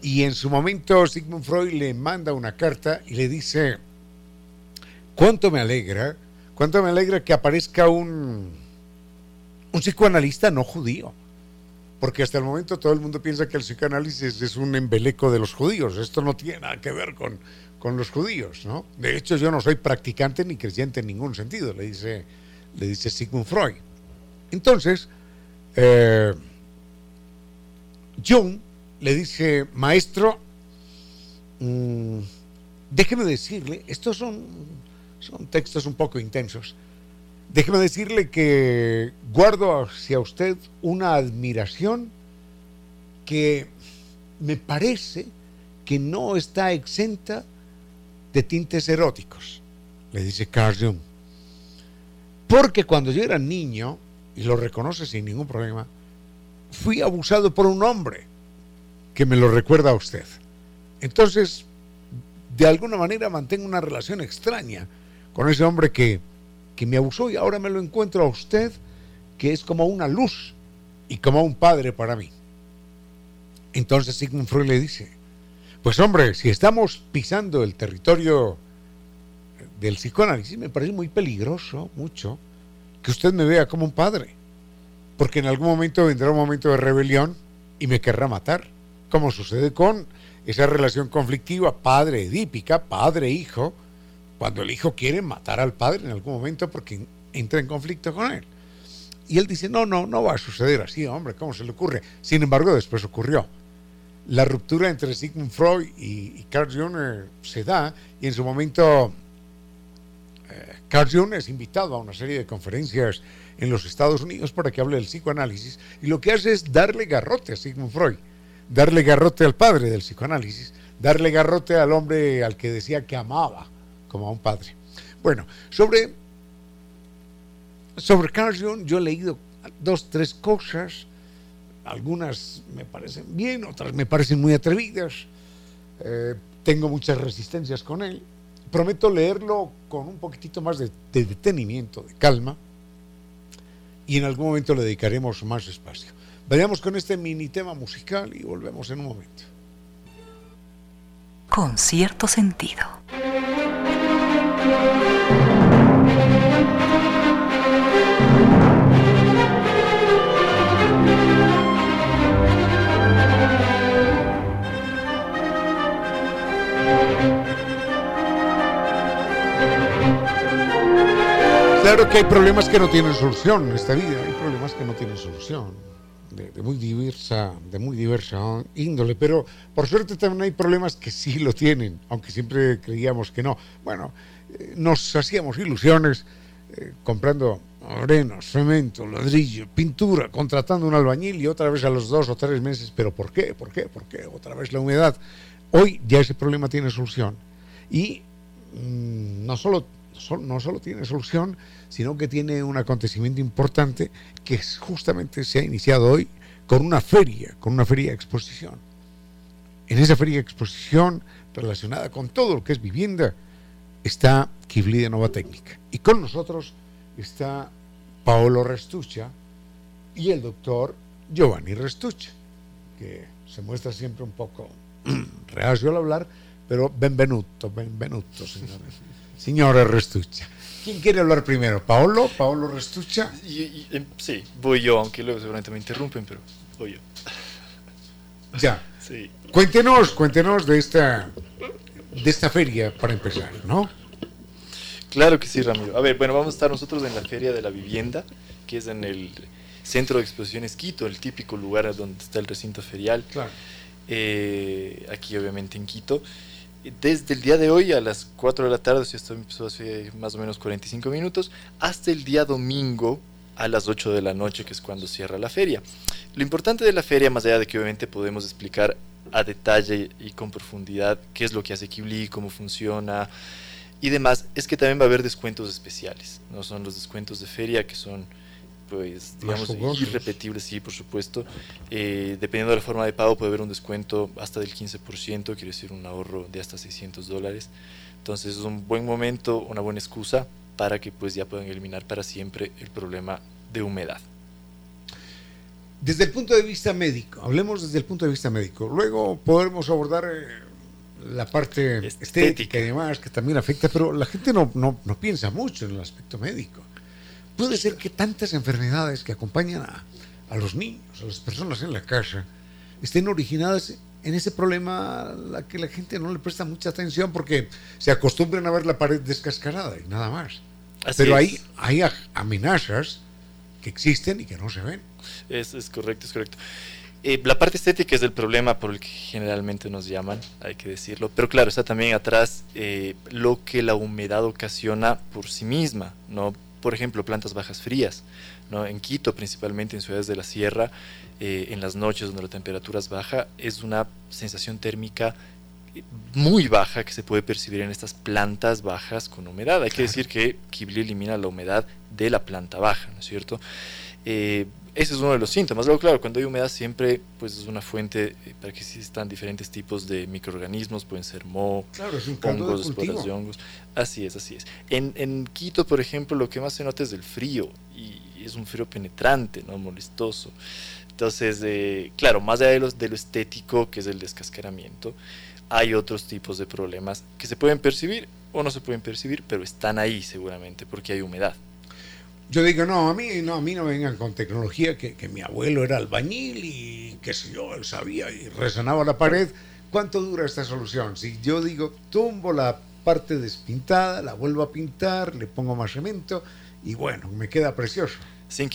y en su momento Sigmund Freud le manda una carta y le dice, cuánto me alegra, cuánto me alegra que aparezca un, un psicoanalista no judío. Porque hasta el momento todo el mundo piensa que el psicoanálisis es un embeleco de los judíos. Esto no tiene nada que ver con, con los judíos, ¿no? De hecho, yo no soy practicante ni creyente en ningún sentido, le dice, le dice Sigmund Freud. Entonces, eh, le dice, maestro, mm, déjeme decirle, estos son, son textos un poco intensos, déjeme decirle que guardo hacia usted una admiración que me parece que no está exenta de tintes eróticos, le dice Carl Jung. Porque cuando yo era niño, y lo reconoce sin ningún problema, fui abusado por un hombre que me lo recuerda a usted. Entonces, de alguna manera mantengo una relación extraña con ese hombre que, que me abusó y ahora me lo encuentro a usted, que es como una luz y como un padre para mí. Entonces Sigmund Freud le dice, pues hombre, si estamos pisando el territorio del psicoanálisis, me parece muy peligroso, mucho, que usted me vea como un padre. Porque en algún momento vendrá un momento de rebelión y me querrá matar, como sucede con esa relación conflictiva padre-edípica, padre-hijo, cuando el hijo quiere matar al padre en algún momento porque entra en conflicto con él. Y él dice, no, no, no va a suceder así, hombre, ¿cómo se le ocurre? Sin embargo, después ocurrió la ruptura entre Sigmund Freud y, Carl Jung se da y en su momento eh, Carl Jung es invitado a una serie de conferencias en los Estados Unidos para que hable del psicoanálisis y lo que hace es darle garrote a Sigmund Freud, darle garrote al padre del psicoanálisis, darle garrote al hombre al que decía que amaba como a un padre. Bueno, sobre, sobre Carl Jung yo he leído dos, tres cosas algunas me parecen bien, otras me parecen muy atrevidas. Eh, tengo muchas resistencias con él. Prometo leerlo con un poquitito más de, de detenimiento, de calma. Y en algún momento le dedicaremos más espacio. Vayamos con este mini tema musical y volvemos en un momento. Con cierto sentido. Claro que hay problemas que no tienen solución en esta vida, hay problemas que no tienen solución, de, muy diversa, de muy diversa índole, pero por suerte también hay problemas que sí lo tienen, aunque siempre creíamos que no. Bueno, eh, nos hacíamos ilusiones eh, comprando arena, cemento, ladrillo, pintura, contratando un albañil y otra vez a los dos o tres meses, pero ¿por qué? ¿Por qué? ¿Por qué? Otra vez la humedad. Hoy ya ese problema tiene solución y mm, no solo no solo tiene solución, sino que tiene un acontecimiento importante que justamente se ha iniciado hoy con una feria, con una feria exposición. En esa feria exposición relacionada con todo lo que es vivienda está Kibli de Nova Técnica. Y con nosotros está Paolo Restuccia y el doctor Giovanni Restuccia, que se muestra siempre un poco reacio al hablar, pero benvenuto, benvenuto, señores. Señora Restuccia. ¿Quién quiere hablar primero? ¿Paolo? ¿Paolo Restuccia? Em, sí, voy yo, aunque luego seguramente me interrumpen, pero voy yo. Ya. Sí. Cuéntenos, cuéntenos de esta, de esta feria para empezar, ¿no? Claro que sí, Ramiro. A ver, bueno, vamos a estar nosotros en la Feria de la Vivienda, que es en el Centro de Exposiciones Quito, el típico lugar donde está el recinto ferial. Claro. Eh, aquí, obviamente, en Quito desde el día de hoy a las 4 de la tarde, esto empezó hace más o menos 45 minutos, hasta el día domingo a las 8 de la noche, que es cuando cierra la feria. Lo importante de la feria, más allá de que obviamente podemos explicar a detalle y con profundidad qué es lo que hace Kibli, cómo funciona y demás, es que también va a haber descuentos especiales. No son los descuentos de feria que son pues digamos irrepetible, sí, por supuesto. Eh, dependiendo de la forma de pago puede haber un descuento hasta del 15%, quiere decir un ahorro de hasta 600 dólares. Entonces es un buen momento, una buena excusa para que pues ya puedan eliminar para siempre el problema de humedad. Desde el punto de vista médico, hablemos desde el punto de vista médico. Luego podremos abordar eh, la parte estética. y demás, que también afecta, pero la gente no, no, no, piensa mucho en el aspecto médico. Puede ser que tantas enfermedades que acompañan a, a los niños, a las personas en la casa, estén originadas en ese problema a la que la gente no le presta mucha atención porque se acostumbran a ver la pared descascarada y nada más. Pero hay, hay amenazas que existen y que no se ven. Es, es correcto, es correcto. Eh, la parte estética es el problema por el que generalmente nos llaman, hay que decirlo. Pero claro, está también atrás eh, lo que la humedad ocasiona por sí misma, ¿no? Por ejemplo, plantas bajas frías, ¿no? En Quito, principalmente en ciudades de la sierra, eh, en las noches donde la temperatura es baja, es una sensación térmica muy baja que se puede percibir en estas plantas bajas con humedad. Hay que decir que Kibli elimina la humedad de la planta baja, ¿no es cierto? Eh, ese es uno de los síntomas. Luego, claro, cuando hay humedad siempre pues es una fuente eh, para que existan diferentes tipos de microorganismos, pueden ser moho, hongos, esporas de hongos. Así es, así es. En, en, Quito, por ejemplo, lo que más se nota es el frío y es un frío penetrante, no molestoso. Entonces, eh, claro, más allá de, los, de lo estético, que es el descascaramiento, hay otros tipos de problemas que se pueden percibir o no se pueden percibir, pero están ahí seguramente porque hay humedad. Yo digo, no, a mí no, a mí no vengan con tecnología, que, que mi abuelo era albañil y qué sé yo, él sabía y resonaba la pared. ¿Cuánto dura esta solución? Si yo digo, tumbo la parte despintada, la vuelvo a pintar, le pongo más cemento y bueno, me queda precioso. ¿Sin?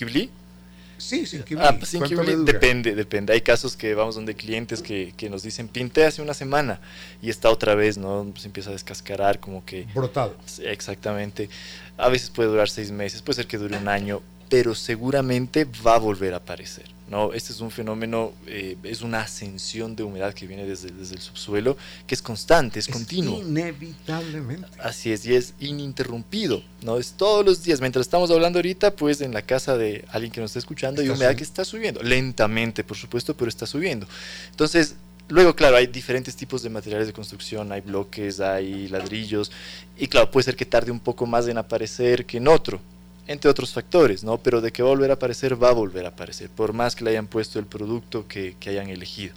Sí, sin Kibli. Ah, sin depende, depende. Hay casos que vamos donde clientes que, que, nos dicen, pinté hace una semana y está otra vez, ¿no? Se empieza a descascarar como que... Brotado. Exactamente. A veces puede durar seis meses, puede ser que dure un año, pero seguramente va a volver a aparecer. ¿No? Este es un fenómeno, eh, es una ascensión de humedad que viene desde, desde el subsuelo, que es constante, es, continuo. Inevitablemente. Así es, y es ininterrumpido, ¿no? Es todos los días. Mientras estamos hablando ahorita, pues en la casa de alguien que nos está escuchando hay humedad que está subiendo, lentamente, por supuesto, pero está subiendo. Entonces, Luego, claro, hay diferentes tipos de materiales de construcción, hay bloques, hay ladrillos, y claro, puede ser que tarde un poco más en aparecer que en otro, entre otros factores, ¿no? Pero de que va a volver a aparecer, va a volver a aparecer, por más que le hayan puesto el producto que, que hayan elegido.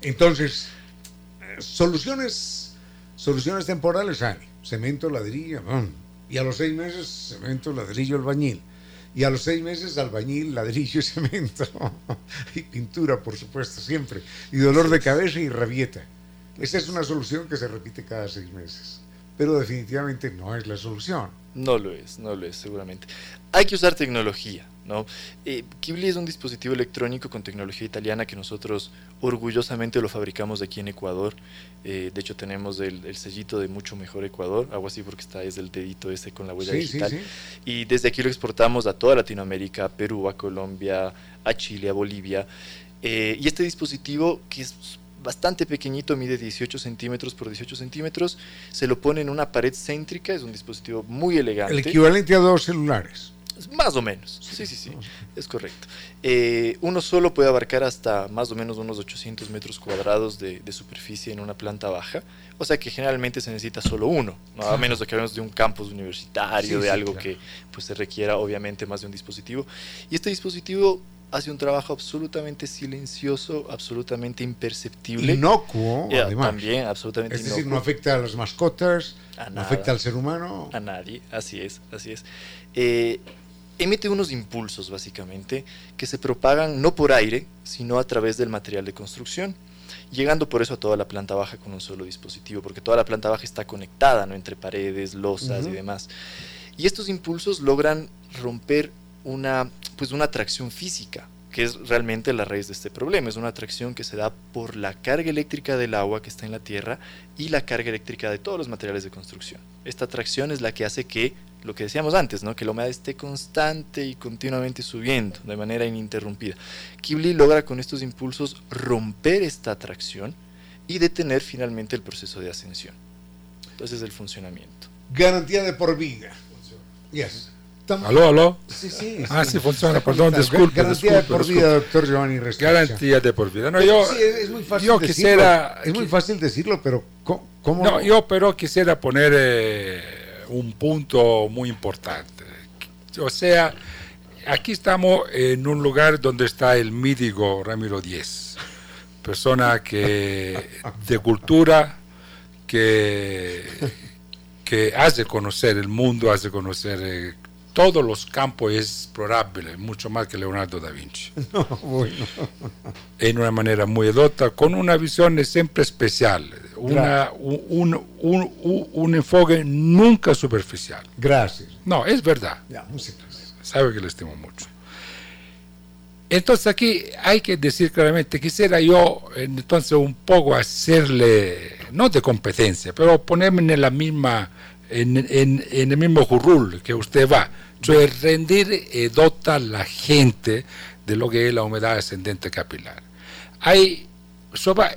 Entonces, soluciones, soluciones temporales hay, cemento, ladrillo, y a los seis meses, cemento, ladrillo, albañil y a los seis meses albañil, ladrillo y cemento. y pintura, por supuesto, siempre. Y dolor de cabeza y rabieta. Esa es una solución que se repite cada seis meses. Pero definitivamente no es la solución. No lo es, no lo es, seguramente. Hay que usar tecnología. ¿no? Eh, Kibli es un dispositivo electrónico con tecnología italiana que nosotros orgullosamente lo fabricamos aquí en Ecuador. Eh, de hecho, tenemos el, sellito de mucho mejor Ecuador, algo así porque está es el dedito ese con la huella digital. Y desde aquí lo exportamos a toda Latinoamérica, a Perú, a Colombia, a Chile, a Bolivia. Eh, y este dispositivo, que es bastante pequeñito, mide 18 centímetros por 18 centímetros, se lo pone en una pared céntrica, es un dispositivo muy elegante. El equivalente a dos celulares. Más o menos, sí, sí, sí, es correcto. Eh, uno solo puede abarcar hasta más o menos unos 800 metros cuadrados de, superficie en una planta baja, o sea que generalmente se necesita solo uno, ¿no? a menos de que hablemos de un campus universitario, de algo que pues, se requiera obviamente más de un dispositivo. Y este dispositivo hace un trabajo absolutamente silencioso, absolutamente imperceptible. Inocuo, además. También, absolutamente Es decir, no afecta a las mascotas, no afecta al ser humano. A nadie, así es, así es. Eh, emite unos impulsos básicamente que se propagan no por aire, sino a través del material de construcción, llegando por eso a toda la planta baja con un solo dispositivo, porque toda la planta baja está conectada ¿no? entre paredes, losas y demás. Y estos impulsos logran romper una, pues una atracción física, que es realmente la raíz de este problema. Es una atracción que se da por la carga eléctrica del agua que está en la Tierra y la carga eléctrica de todos los materiales de construcción. Esta atracción es la que hace que lo que decíamos antes, ¿no? que la humedad esté constante y continuamente subiendo de manera ininterrumpida. Kibli logra con estos impulsos romper esta atracción y detener finalmente el proceso de ascensión. Entonces el funcionamiento. Garantía de por vida. Yes. ¿Aló, aló? Sí, sí. Ah, sí, funciona, perdón, disculpe. Garantía de por vida, doctor Giovanni Restricia. Garantía de por vida. No, yo, sí, es muy fácil yo decirlo. Quisiera, es muy fácil decirlo, pero ¿cómo? No, yo pero quisiera poner... Eh, un punto muy importante. O sea, aquí estamos en un lugar donde está el mítico Ramiro Díez, persona que de cultura, que, que hace conocer el mundo, hace conocer eh, todos los campos explorables, mucho más que Leonardo da Vinci. En una manera muy edota, con una visión siempre especial, una, un, un, un, enfoque nunca superficial. Gracias. No, es verdad. Ya, muchas gracias. Sabe que le estimo mucho. Entonces aquí hay que decir claramente, quisiera yo entonces un poco hacerle, no de competencia, pero ponerme en la misma en, en, en el mismo jurrul que usted va. Cioè rendir dota a la gente de lo que es la humedad ascendente capilar. Hay,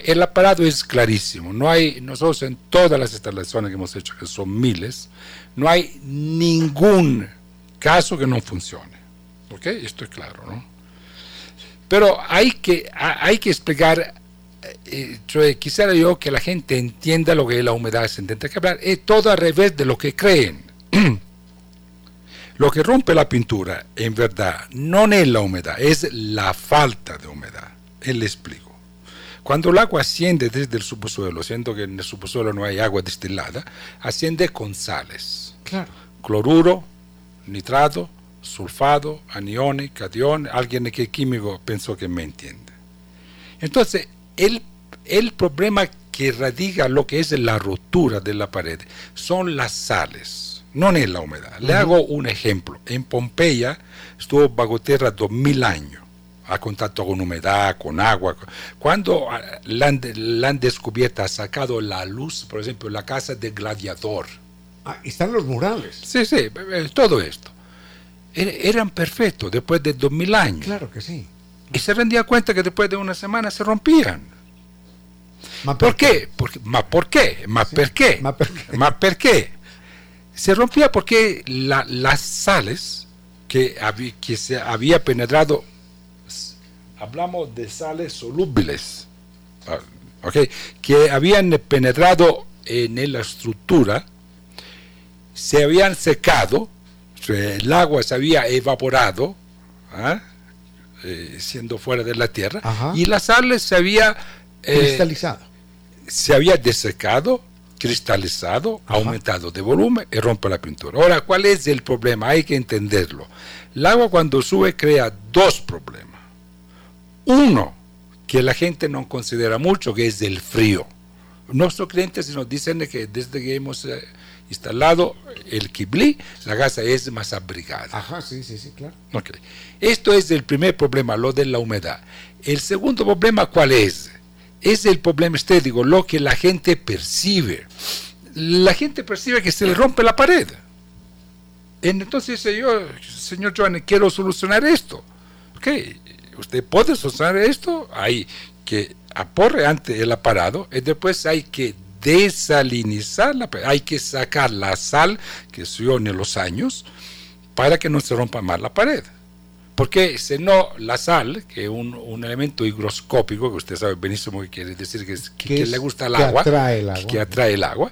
el aparato es clarísimo. No hay, nosotros en todas las instalaciones que hemos hecho, que son miles, no hay ningún caso que no funcione. ¿Ok? Esto es claro, ¿no? Pero hay que, hay que explicar eh, quisiera yo que la gente entienda lo que es la humedad ascendente capilar, es todo al revés de lo que creen. lo que rompe la pintura, en verdad, no es la humedad, es la falta de humedad. Él le explico. Cuando el agua asciende desde el subsuelo, siendo que en el subsuelo no hay agua destilada, asciende con sales. Claro. Cloruro, nitrato, sulfado, anione, catión. Alguien que es químico pensó que me entiende. Entonces, el, el problema que radica lo que es la rotura de la pared son las sales, no es la humedad. Le hago un ejemplo. En Pompeya estuvo bajo tierra dos mil años a contacto con humedad, con agua. Cuando la han, la han descubierto, ha sacado la luz, por ejemplo, la casa de Gladiador. Ah, están los murales. Sí, sí, todo esto. Eran perfectos después de dos mil años. Claro que sí. Y se rendía cuenta que después de una semana se rompían. ¿Por, ¿Por qué? Porque, ¿Ma por qué? ¿Ma sí. per qué? ¿Ma per qué? ¿Ma per qué? Se rompía porque la, las sales que, había, que se había penetrado, hablamos de sales solubles, okay, que habían penetrado en la estructura, se habían secado, el agua se había evaporado, ¿ah? Eh, siendo fuera de la tierra, Ajá. y la sal se había eh, cristalizado. Se había desecado, cristalizado, Ajá. aumentado de volumen y rompe la pintura. Ahora, ¿cuál es el problema? Hay que entenderlo. El agua cuando sube crea dos problemas. Uno, que la gente no considera mucho, que es el frío. Nuestros clientes nos dicen que desde que hemos eh, instalado el Kibli, la casa es más abrigada. Ajá, sí, sí, sí, claro. Okay. Esto es el primer problema, lo de la humedad. El segundo problema, ¿cuál es? Es el problema estético, lo que la gente percibe. La gente percibe que se le rompe la pared. Entonces dice yo, señor Joan, quiero solucionar esto. Ok, usted puede solucionar esto, hay que aporre ante el aparato y después hay que desalinizar la pared, hay que sacar la sal que subió en los años para que no se rompa más la pared. Porque si no, la sal, que es un, un, elemento higroscópico, que usted sabe benísimo que quiere decir que, que, que le gusta el agua, atrae el agua, que atrae el agua,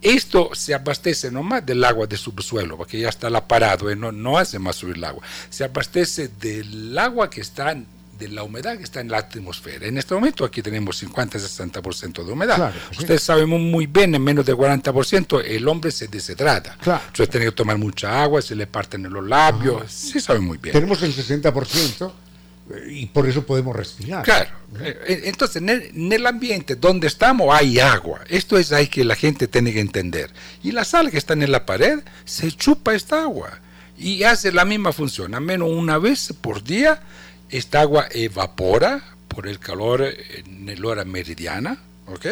esto se abastece no más del agua de subsuelo, porque ya está la parado y no, no hace más subir el agua, se abastece del agua que está de la humedad que está en la atmósfera. En este momento aquí tenemos 50-60% de humedad. Claro, sí. Ustedes saben muy bien, en menos de 40% el hombre se deshidrata. Claro. Entonces tiene que tomar mucha agua, se le parten los labios, Ajá. sí saben muy bien. Tenemos el 60% y por eso podemos respirar. Claro. ¿Eh? Entonces, en el, en el, ambiente donde estamos hay agua. Esto es ahí que la gente tiene que entender. Y la sal que está en la pared se chupa esta agua y hace la misma función. Al menos una vez por día esta agua evapora por el calor en el hora meridiana, ¿ok?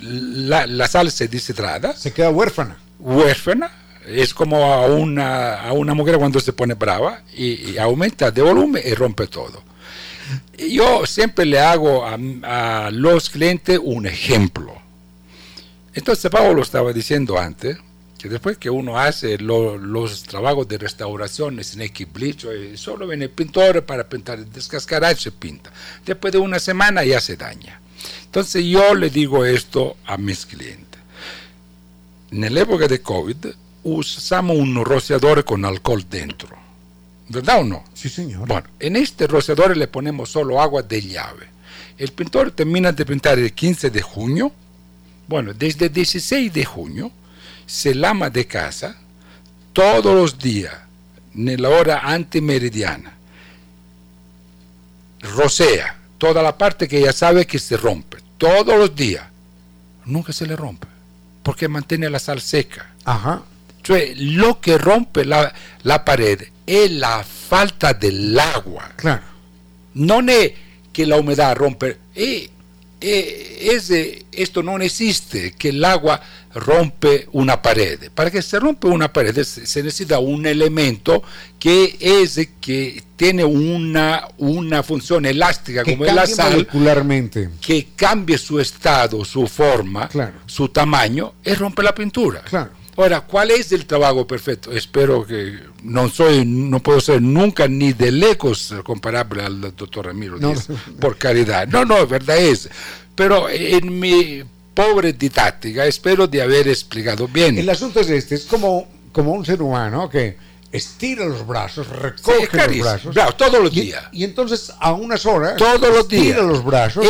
La, la sal se deshidrata. Se queda huérfana. Huérfana. Es como a una, a una mujer cuando se pone brava y, y aumenta de volumen y rompe todo. Yo siempre le hago a, a los clientes un ejemplo. Entonces Pablo estaba diciendo antes, que después que uno hace lo, los trabajos de restauración en equilibrio, solo viene el pintor para pintar, descascarar se pinta. Después de una semana ya se daña. Entonces yo le digo esto a mis clientes. En la época de COVID, usamos un rociador con alcohol dentro. ¿Verdad o no? Sí, señor. Bueno, en este rociador le ponemos solo agua de llave. El pintor termina de pintar el 15 de junio. Bueno, desde el 16 de junio se lama de casa todos los días, en la hora antimeridiana. Rocea toda la parte que ya sabe que se rompe, todos los días. Nunca se le rompe, porque mantiene la sal seca. Ajá. lo que rompe la, la pared es la falta del agua. Claro. No es que la humedad rompe. Eh, eh, esto no existe, que el agua rompe una pared. Para que se rompe una pared se necesita un elemento que es que tiene una, una función elástica como es la sal, que cambie su estado, su forma, su tamaño y rompe la pintura. Ahora, ¿cuál es el trabajo perfecto? Espero que no soy, no puedo ser nunca ni de lejos comparable al doctor Ramiro por caridad. No, no, verdad es. Pero en mi pobre didáctica espero de haber explicado bien. El asunto es este, es como, como un ser humano que estira los brazos, recoge los brazos. todos los días. Y, entonces a unas horas todos los días. estira los brazos.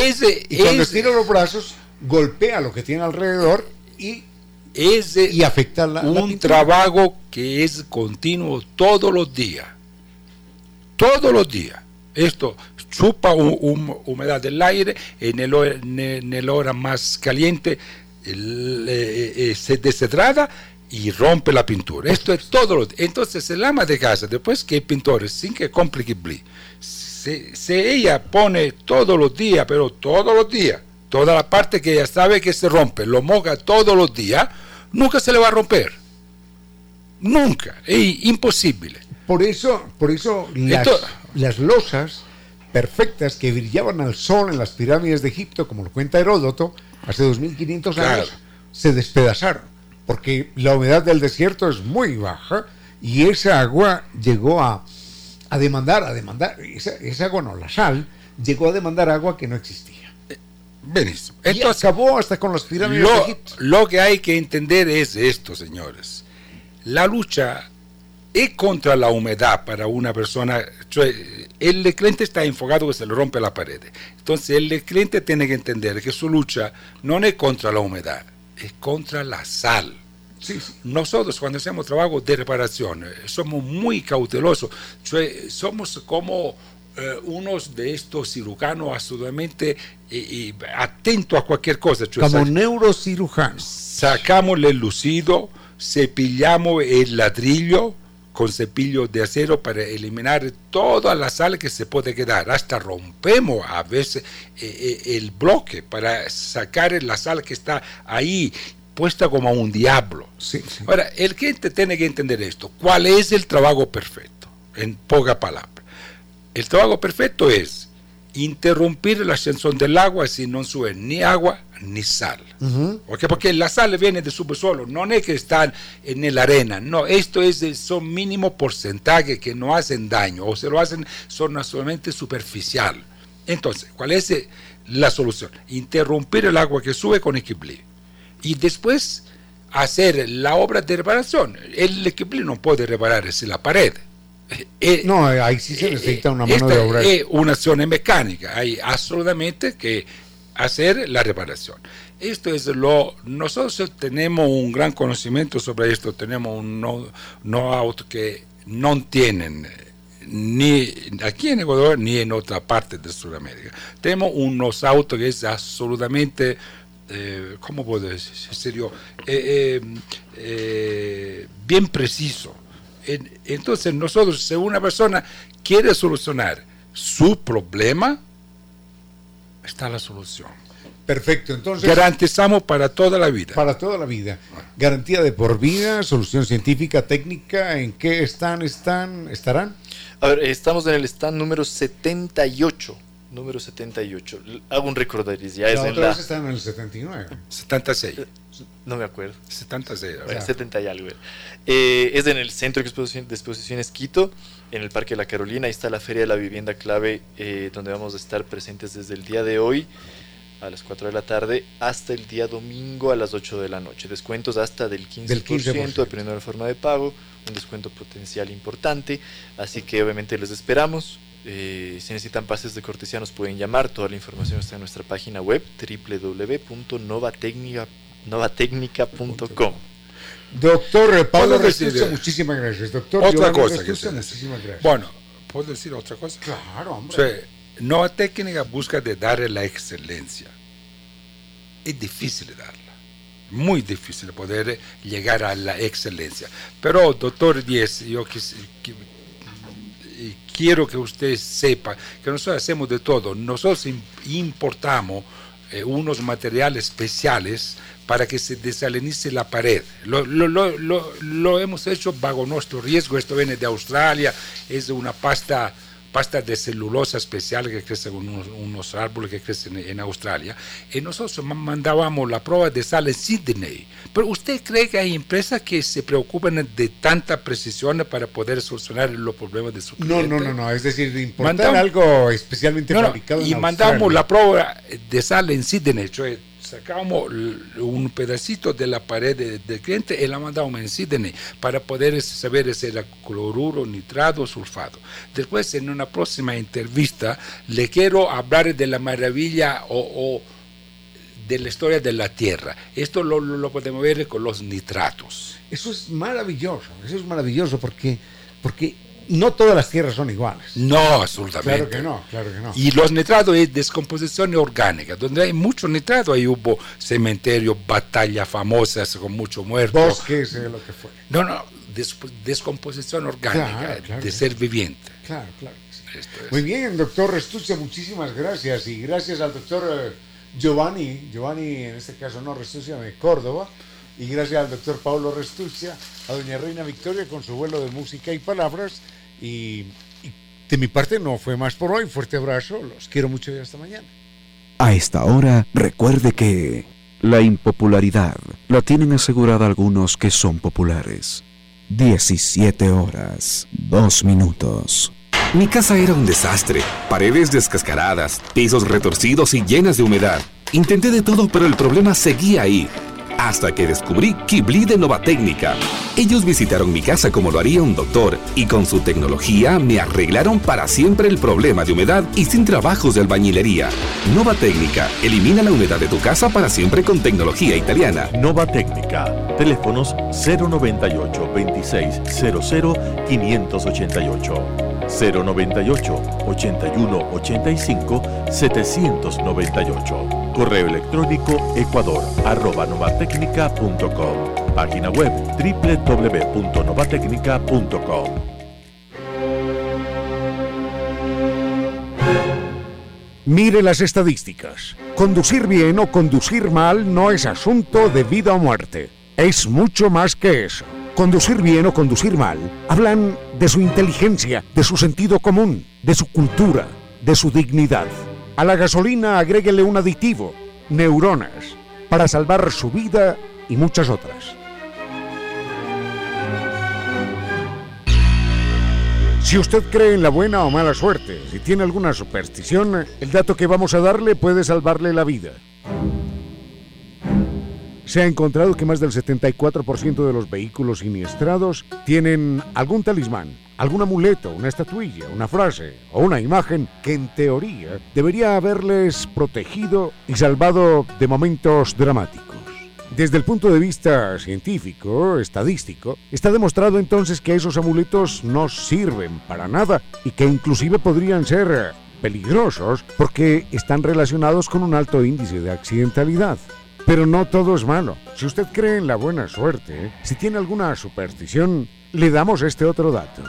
y cuando estira los brazos, golpea lo que tiene alrededor y es y afecta la, un trabajo que es continuo todos los días. Todos los días. Esto chupa humedad del aire, en el, en el hora más caliente eh, eh, se deshedrada y rompe la pintura. Esto es todo. Lo, entonces el ama de casa, después que el pintor, sin que complique, se, se ella pone todos los días, pero todos los días, toda la parte que ella sabe que se rompe, lo moja todos los días, nunca se le va a romper. Nunca, es imposible. Por eso, por eso las, las losas perfectas que brillaban al sol en las pirámides de Egipto, como lo cuenta Heródoto, hace 2500 años, se despedazaron, porque la humedad del desierto es muy baja y esa agua llegó a, a demandar, a demandar, esa, agua no, la sal, llegó a demandar agua que no existía. Buenísimo. Esto acabó hasta con las pirámides de Egipto. Lo que hay que entender es esto, señores. La lucha es contra la humedad para una persona. El cliente está enfocado que se le rompe la pared. Entonces el cliente tiene que entender que su lucha no es contra la humedad, es contra la sal. Nosotros cuando hacemos trabajo de reparación eh, somos muy cautelosos, somos como eh, unos de estos cirujanos absolutamente eh, atentos a cualquier cosa. Como neurocirujanos. Sacamos el lucido, cepillamos el ladrillo, con cepillo de acero para eliminar toda la sal que se puede quedar. Hasta rompemos a veces eh, eh, el bloque para sacar la sal que está ahí puesta como un diablo. Ahora, el cliente tiene que entender esto. ¿Cuál es el trabajo perfecto? En poca palabra. El trabajo perfecto es interrumpir la ascensión del agua si no sube ni agua ni sal. Porque la sal viene de subsuelo, no es que están en la arena, no, esto es son mínimo porcentaje que no hacen daño o se lo hacen son solamente superficial. Entonces, ¿cuál es eh, la solución? Interrumpir el agua que sube con equilibrio y después hacer la obra de reparación. El equilibrio no puede reparar es la pared eh, no, ahí sí se necesita una mano de obra. Es una acción mecánica, hay absolutamente que hacer la reparación. Esto es lo, nosotros tenemos un gran conocimiento sobre esto, tenemos un know-how que no tienen ni aquí en Ecuador ni en otra parte de Sudamérica. Tenemos unos autos que es absolutamente, eh, ¿cómo puedo decir? Eh, eh, bien preciso entonces nosotros, si una persona quiere solucionar su problema, está la solución. Perfecto, entonces... Garantizamos para toda la vida. Para toda la vida. Garantía de por vida, solución científica, técnica, ¿en qué están, están, estarán? A ver, estamos en el stand número 78 número 78. Hago un recordaris, ya es en la... están en el 79. 76. No me acuerdo. 76. 70 y algo. Eh, es en el Centro de, Exposiciones Quito, en el Parque de la Carolina. Ahí está la Feria de la Vivienda Clave, eh, donde vamos a estar presentes desde el día de hoy a las 4 de la tarde hasta el día domingo a las 8 de la noche. Descuentos hasta del 15%, Del 15%. dependiendo de la forma de pago, un descuento potencial importante. Así que obviamente los esperamos. Eh, si necesitan pases de cortesía nos pueden llamar. Toda la información está en nuestra página web www.novatecnica.com. Doctor Pablo ¿Puedo decir, Restuccia, eh, muchísimas gracias. Doctor Otra Giovanni cosa Restuccia, muchísimas gracias. Bueno, ¿puedo decir otra cosa? Claro, O hombre. sea, Nueva técnica busca de darle la excelencia. Es difícil darla, muy difícil poder llegar a la excelencia. Pero, doctor Díez, yo quis- quiero que usted sepa que nosotros hacemos de todo. Nosotros im- importamos eh, unos materiales especiales para que se desalinice la pared. Lo, lo- lo- lo- lo hemos hecho bajo nuestro riesgo. Esto viene de Australia, es una pasta pasta de celulosa especial que crece en unos, unos árboles que crecen en Australia. Y nosotros ma- mandábamos la prueba de sal en Sydney. Pero ¿usted cree que hay empresas que se preocupan de tanta precisión para poder solucionar los problemas de su No, cliente? no, no, no. Es decir, de importar Mandamos- algo especialmente No, no, fabricado en y mandamos Australia. la prueba de sal en Sydney. Sacamos un pedacito de la pared de- del cliente y la mandamos en Sydney para poder saber si era cloruro, nitrado, sulfado. Después, en una próxima entrevista, le quiero hablar de la maravilla o, o de la historia de la Tierra. Esto lo- lo podemos ver con los nitratos. Eso es maravilloso. Eso es maravilloso porque, porque no todas las tierras son iguales. No, absolutamente. Claro que no, claro que no. Y los nitratos es descomposición orgánica. Donde hay mucho nitrato, ahí hubo cementerio, batallas famosas con mucho muerto. Bosques, eh, lo que fue. No, no, des- descomposición orgánica Claro, claro. de ser viviente. Claro, claro. es. Muy bien, doctor Restuccia, muchísimas gracias. Y gracias al doctor eh, Giovanni, Giovanni en este caso no Restuccia, de Córdoba. Y gracias al doctor Pablo Restuccia, a doña Reina Victoria con su vuelo de música y palabras. Y, y de mi parte no fue más por hoy. Fuerte abrazo, los quiero mucho y hasta mañana. A esta hora, recuerde que la impopularidad la tienen asegurada algunos que son populares. 17 horas, 2 minutos. Mi casa era un desastre. Paredes descascaradas, pisos retorcidos y llenas de humedad. Intenté de todo, pero el problema seguía ahí. Hasta que descubrí Kibli de Nova Técnica. Ellos visitaron mi casa como lo haría un doctor y con su tecnología me arreglaron para siempre el problema de humedad y sin trabajos de albañilería. Nova Técnica elimina la humedad de tu casa para siempre con tecnología italiana. Nova Técnica. Teléfonos 098 2600 588. 098 81 85 798. Correo electrónico ecuador arroba novatecnica.com. Página web www.novatecnica.com. Mire las estadísticas. Conducir bien o conducir mal no es asunto de vida o muerte. Es mucho más que eso. Conducir bien o conducir mal hablan de su inteligencia, de su sentido común, de su cultura, de su dignidad. A la gasolina agréguele un aditivo, neuronas, para salvar su vida y muchas otras. Si usted cree en la buena o mala suerte, si tiene alguna superstición, el dato que vamos a darle puede salvarle la vida. Se ha encontrado que más del 74% de los vehículos siniestrados tienen algún talismán, algún amuleto, una estatuilla, una frase o una imagen que en teoría debería haberles protegido y salvado de momentos dramáticos. Desde el punto de vista científico, estadístico, está demostrado entonces que esos amuletos no sirven para nada y que inclusive podrían ser peligrosos porque están relacionados con un alto índice de accidentalidad. Pero no todo es malo. Si usted cree en la buena suerte, si tiene alguna superstición, le damos este otro dato.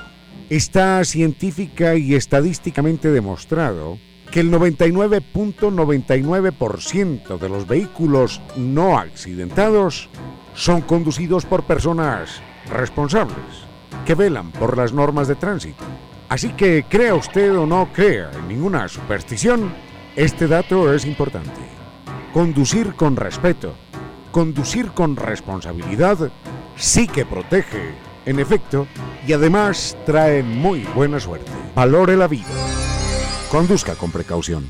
Está científica y estadísticamente demostrado que el 99.99% de los vehículos no accidentados son conducidos por personas responsables, que velan por las normas de tránsito. Así que crea usted o no crea en ninguna superstición, este dato es importante. Conducir con respeto, conducir con responsabilidad, sí que protege, en efecto, y además trae muy buena suerte. Valore la vida. Conduzca con precaución.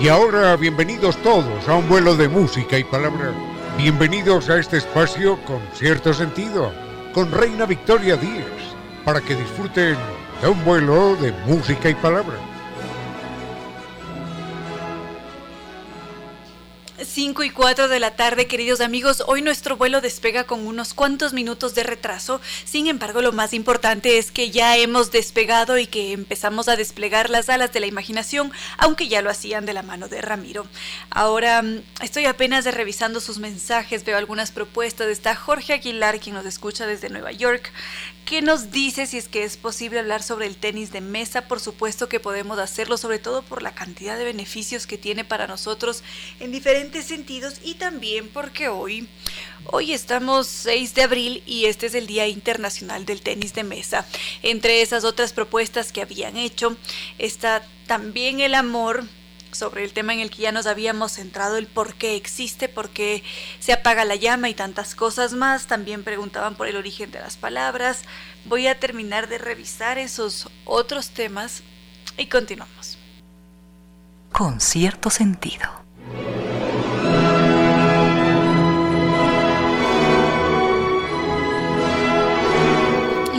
Y ahora bienvenidos todos a un vuelo de música y palabra. Bienvenidos a este espacio con cierto sentido, con Reina Victoria Díez, para que disfruten un vuelo de música y palabra. 5 y 4 de la tarde, queridos amigos. Hoy nuestro vuelo despega con unos cuantos minutos de retraso. Sin embargo, lo más importante es que ya hemos despegado y que empezamos a desplegar las alas de la imaginación, aunque ya lo hacían de la mano de Ramiro. Ahora mm, estoy apenas revisando sus mensajes, veo algunas propuestas. Está Jorge Aguilar, quien nos escucha desde Nueva York, ¿Qué nos dice si es que es posible hablar sobre el tenis de mesa? Por supuesto que podemos hacerlo, sobre todo por la cantidad de beneficios que tiene para nosotros en diferentes sentidos y también porque hoy, hoy estamos 6 de abril y este es el Día Internacional del Tenis de Mesa. Entre esas otras propuestas que habían hecho está también el amor sobre el tema en el que ya nos habíamos centrado, el por qué existe, por qué se apaga la llama y tantas cosas más. También preguntaban por el origen de las palabras. Voy a terminar de revisar esos otros temas y continuamos. Con cierto sentido.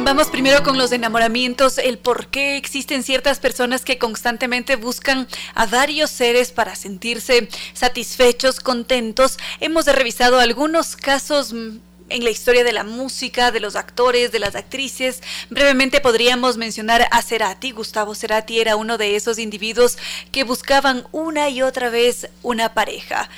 Vamos primero con los enamoramientos, el por qué existen ciertas personas que constantemente buscan a varios seres para sentirse satisfechos, contentos. Hemos revisado algunos casos mm, en la historia de la música, de los actores, de las actrices. Brevemente podríamos mencionar a Cerati. Gustavo Cerati era uno de esos individuos que buscaban una y otra vez una pareja.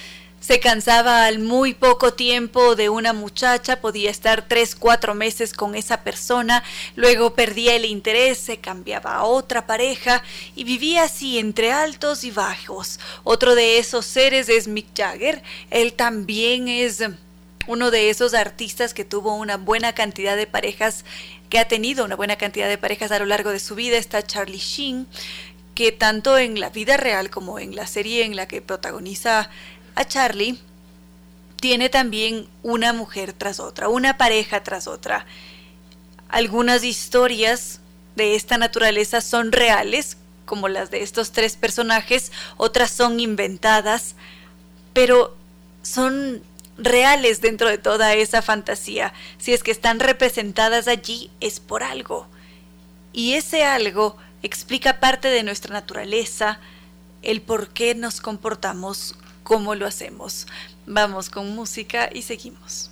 Se cansaba al muy poco tiempo de una muchacha, podía estar tres, cuatro meses con esa persona, luego perdía el interés, se cambiaba a otra pareja y vivía así entre altos y bajos. Otro de esos seres es Mick Jagger, él también es uno de esos artistas que tuvo una buena cantidad de parejas, que ha tenido una buena cantidad de parejas a lo largo de su vida, está Charlie Sheen, que tanto en la vida real como en la serie en la que protagoniza a Charlie tiene también una mujer tras otra, una pareja tras otra. Algunas historias de esta naturaleza son reales, como las de estos tres personajes, otras son inventadas, pero son reales dentro de toda esa fantasía. Si es que están representadas allí, es por algo. Y ese algo explica parte de nuestra naturaleza, el por qué nos comportamos cómo lo hacemos. Vamos con música y seguimos.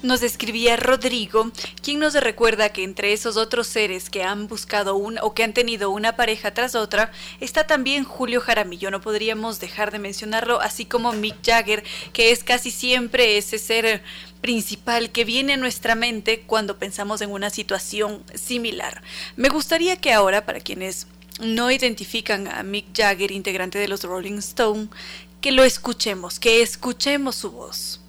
Nos escribía Rodrigo, quien nos recuerda que entre esos otros seres que han buscado una o que han tenido una pareja tras otra, está también Julio Jaramillo. No podríamos dejar de mencionarlo, así como Mick Jagger, que es casi siempre ese ser principal que viene a nuestra mente cuando pensamos en una situación similar. Me gustaría que ahora, para quienes no identifican a Mick Jagger, integrante de los Rolling Stone, que lo escuchemos, que escuchemos su voz.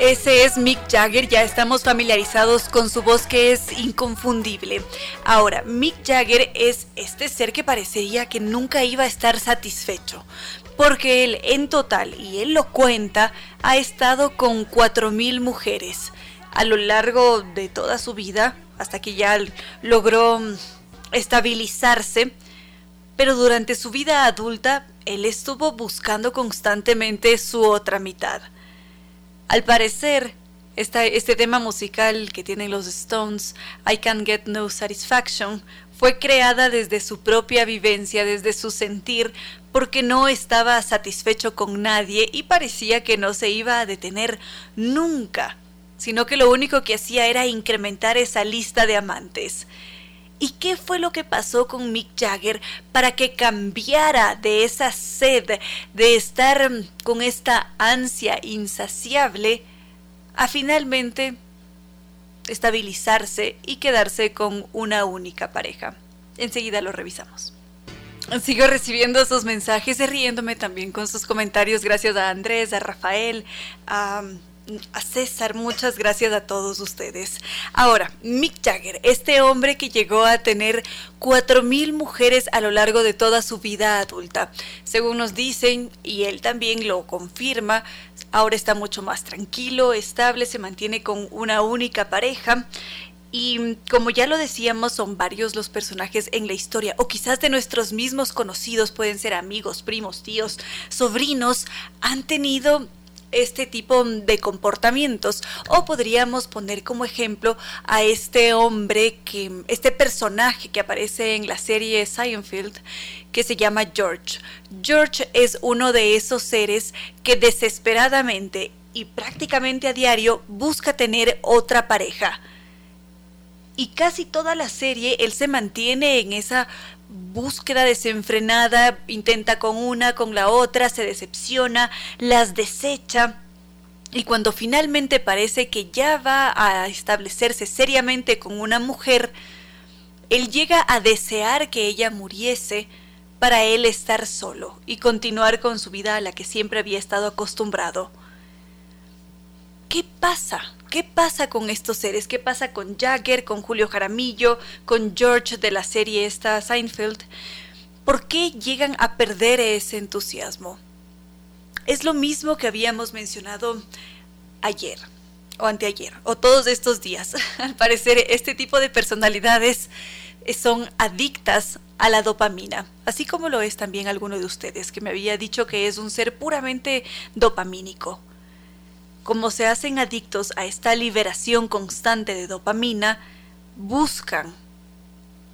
Ese es Mick Jagger, ya estamos familiarizados con su voz que es inconfundible. Ahora, Mick Jagger es este ser que parecería que nunca iba a estar satisfecho, porque él en total, y él lo cuenta, ha estado con 4.000 mujeres a lo largo de toda su vida, hasta que ya logró mm, estabilizarse, pero durante su vida adulta él estuvo buscando constantemente su otra mitad. Al parecer, este tema musical que tienen los Stones, I Can Get No Satisfaction, fue creada desde su propia vivencia, desde su sentir, porque no estaba satisfecho con nadie y parecía que no se iba a detener nunca, sino que lo único que hacía era incrementar esa lista de amantes. ¿Y qué fue lo que pasó con Mick Jagger para que cambiara de esa sed, de estar con esta ansia insaciable, a finalmente estabilizarse y quedarse con una única pareja? Enseguida lo revisamos. Sigo recibiendo sus mensajes y riéndome también con sus comentarios. Gracias a Andrés, a Rafael, a a César, muchas gracias a todos ustedes. Ahora, Mick Jagger, este hombre que llegó a tener 4.000 mujeres a lo largo de toda su vida adulta. Según nos dicen, y él también lo confirma, ahora está mucho más tranquilo, estable, se mantiene con una única pareja. Y como ya lo decíamos, son varios los personajes en la historia, o quizás de nuestros mismos conocidos, pueden ser amigos, primos, tíos, sobrinos, han tenido este tipo de comportamientos o podríamos poner como ejemplo a este hombre que este personaje que aparece en la serie Seinfeld que se llama George. George es uno de esos seres que desesperadamente y prácticamente a diario busca tener otra pareja. Y casi toda la serie él se mantiene en esa búsqueda desenfrenada, intenta con una, con la otra, se decepciona, las desecha. Y cuando finalmente parece que ya va a establecerse seriamente con una mujer, él llega a desear que ella muriese para él estar solo y continuar con su vida a la que siempre había estado acostumbrado. ¿Qué pasa ¿Qué pasa con estos seres? ¿Qué pasa con Jagger, con Julio Jaramillo, con George de la serie esta Seinfeld? ¿Por qué llegan a perder ese entusiasmo? Es lo mismo que habíamos mencionado ayer o anteayer o todos estos días. Al parecer este tipo de personalidades son adictas a la dopamina, así como lo es también alguno de ustedes que me había dicho que es un ser puramente dopamínico como se hacen adictos a esta liberación constante de dopamina, buscan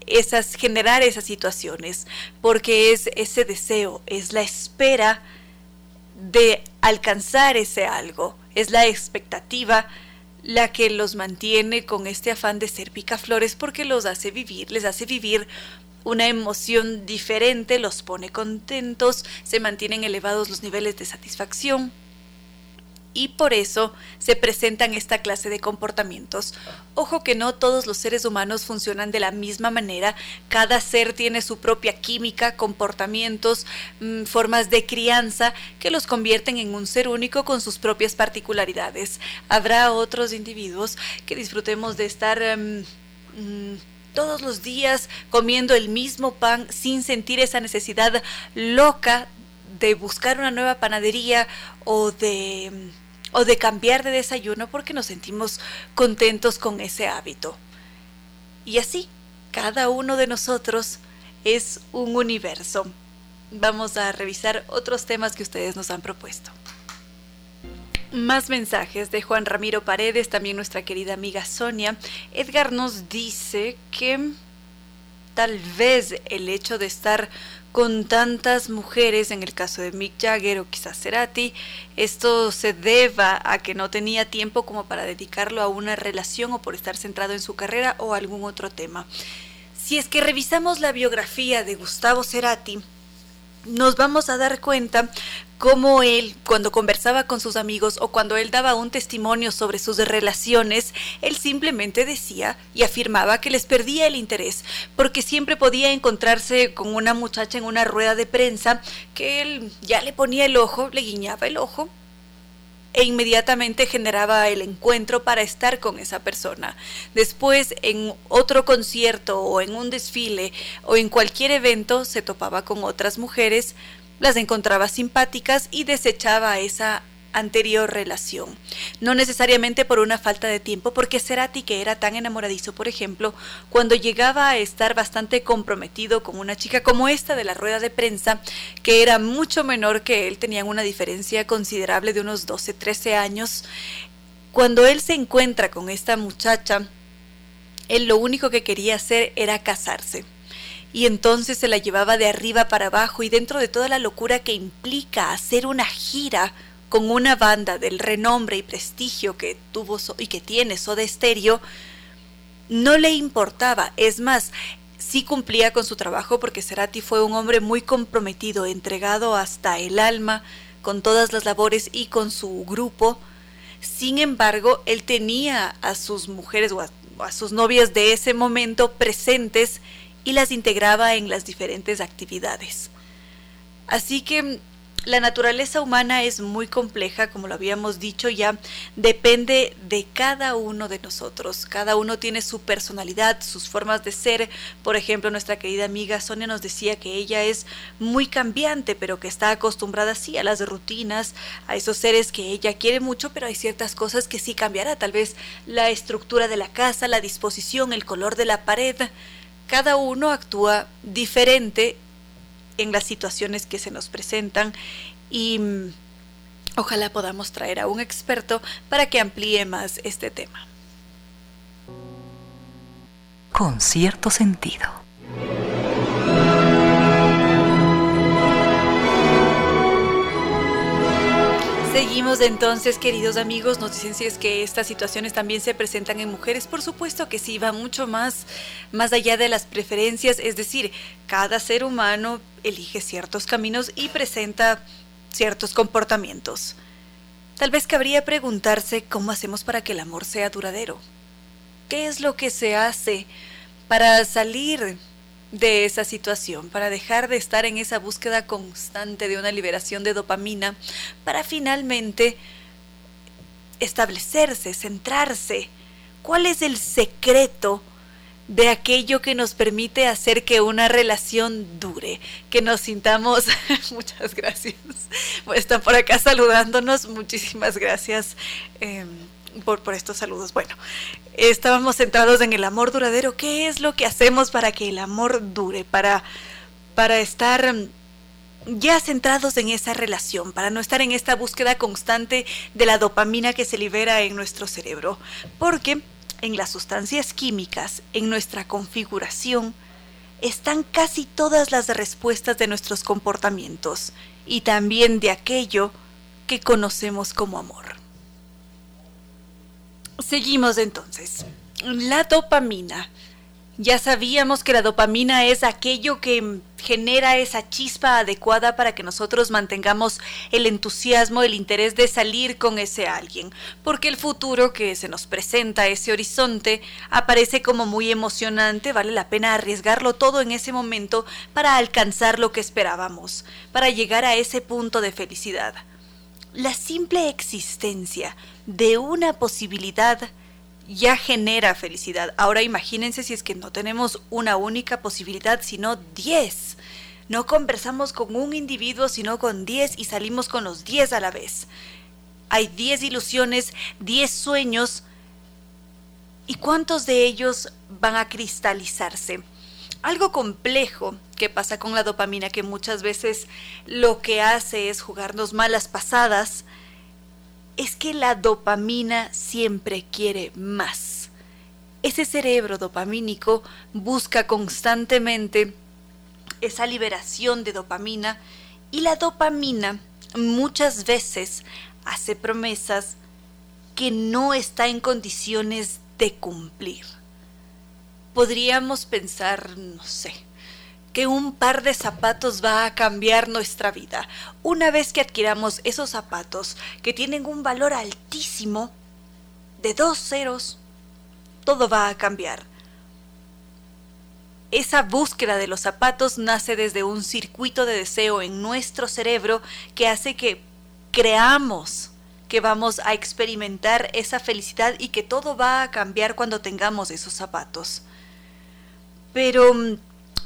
esas, generar esas situaciones, porque es ese deseo, es la espera de alcanzar ese algo, es la expectativa la que los mantiene con este afán de ser picaflores porque los hace vivir, les hace vivir una emoción diferente, los pone contentos, se mantienen elevados los niveles de satisfacción, y por eso se presentan esta clase de comportamientos. Ojo que no todos los seres humanos funcionan de la misma manera, cada ser tiene su propia química, comportamientos, mm, formas de crianza que los convierten en un ser único con sus propias particularidades. Habrá otros individuos que disfrutemos de estar... Em, mm, todos los días comiendo el mismo pan sin sentir esa necesidad loca de buscar una nueva panadería o de o de cambiar de desayuno porque nos sentimos contentos con ese hábito. Y así, cada uno de nosotros es un universo. Vamos a revisar otros temas que ustedes nos han propuesto. Más mensajes de Juan Ramiro Paredes, también nuestra querida amiga Sonia. Edgar nos dice que tal vez el hecho de estar con tantas mujeres, en el caso de Mick Jagger o quizás Cerati, esto se deba a que no tenía tiempo como para dedicarlo a una relación o por estar centrado en su carrera o algún otro tema. Si es que revisamos la biografía de Gustavo Cerati, nos vamos a dar cuenta cómo él, cuando conversaba con sus amigos o cuando él daba un testimonio sobre sus relaciones, él simplemente decía y afirmaba que les perdía el interés, porque siempre podía encontrarse con una muchacha en una rueda de prensa que él ya le ponía el ojo, le guiñaba el ojo e inmediatamente generaba el encuentro para estar con esa persona. Después, en otro concierto o en un desfile o en cualquier evento, se topaba con otras mujeres, las encontraba simpáticas y desechaba esa anterior relación. No necesariamente por una falta de tiempo, porque Cerati, que era tan enamoradizo, por ejemplo, cuando llegaba a estar bastante comprometido con una chica como esta de la rueda de prensa, que era mucho menor que él, tenían una diferencia considerable de unos 12, 13 años, cuando él se encuentra con esta muchacha, él lo único que quería hacer era casarse y entonces se la llevaba de arriba para abajo y dentro de toda la locura que implica hacer una gira con una banda del renombre y prestigio que tuvo y que tiene Soda Stereo, no le importaba. Es más, sí cumplía con su trabajo porque Cerati fue un hombre muy comprometido, entregado hasta el alma con todas las labores y con su grupo. Sin embargo, él tenía a sus mujeres o a sus novias de ese momento presentes y las integraba en las diferentes actividades. Así que la naturaleza humana es muy compleja, como lo habíamos dicho ya, depende de cada uno de nosotros. Cada uno tiene su personalidad, sus formas de ser. Por ejemplo, nuestra querida amiga Sonia nos decía que ella es muy cambiante, pero que está acostumbrada así a las rutinas, a esos seres que ella quiere mucho, pero hay ciertas cosas que sí cambiará. Tal vez la estructura de la casa, la disposición, el color de la pared. Cada uno actúa diferente en las situaciones que se nos presentan y mm, ojalá podamos traer a un experto para que amplíe más este tema. Con cierto sentido. Seguimos entonces, queridos amigos, nos dicen si es que estas situaciones también se presentan en mujeres. Por supuesto que sí, va mucho más, más allá de las preferencias, es decir, cada ser humano elige ciertos caminos y presenta ciertos comportamientos. Tal vez cabría preguntarse cómo hacemos para que el amor sea duradero. ¿Qué es lo que se hace para salir de esa situación, para dejar de estar en esa búsqueda constante de una liberación de dopamina, para finalmente establecerse, centrarse. ¿Cuál es el secreto de aquello que nos permite hacer que una relación dure, que nos sintamos, muchas gracias, están por acá saludándonos, muchísimas gracias. Em, por, estos saludos. Bueno, estábamos centrados en el amor duradero. ¿Qué es lo que hacemos para que el amor dure? Para, para estar ya centrados en esa relación, para no estar en esta búsqueda constante de la dopamina que se libera en nuestro cerebro. Porque en las sustancias químicas, en nuestra configuración, están casi todas las respuestas de nuestros comportamientos y también de aquello que conocemos como amor. Seguimos entonces. La dopamina. Ya sabíamos que la dopamina es aquello que genera esa chispa adecuada para que nosotros mantengamos el entusiasmo, el interés de salir con ese alguien, porque el futuro que se nos presenta, ese horizonte, aparece como muy emocionante, vale la pena arriesgarlo todo en ese momento para alcanzar lo que esperábamos, para llegar a ese punto de felicidad. La simple existencia de una posibilidad ya genera felicidad. Ahora imagínense si es que no tenemos una única posibilidad, sino 10. No conversamos con un individuo, sino con 10 y salimos con los 10 a la vez. Hay 10 ilusiones, 10 sueños. ¿Y cuántos de ellos van a cristalizarse? Algo complejo que pasa con la dopamina, que muchas veces lo que hace es jugarnos malas pasadas, es que la dopamina siempre quiere más. Ese cerebro dopamínico busca constantemente esa liberación de dopamina y la dopamina muchas veces hace promesas que no está en condiciones de cumplir. Podríamos pensar, no sé, que un par de zapatos va a cambiar nuestra vida. Una vez que adquiramos esos zapatos que tienen un valor altísimo, de dos ceros, todo va a cambiar. Esa búsqueda de los zapatos nace desde un circuito de deseo en nuestro cerebro que hace que creamos que vamos a experimentar esa felicidad y que todo va a cambiar cuando tengamos esos zapatos. Pero mm,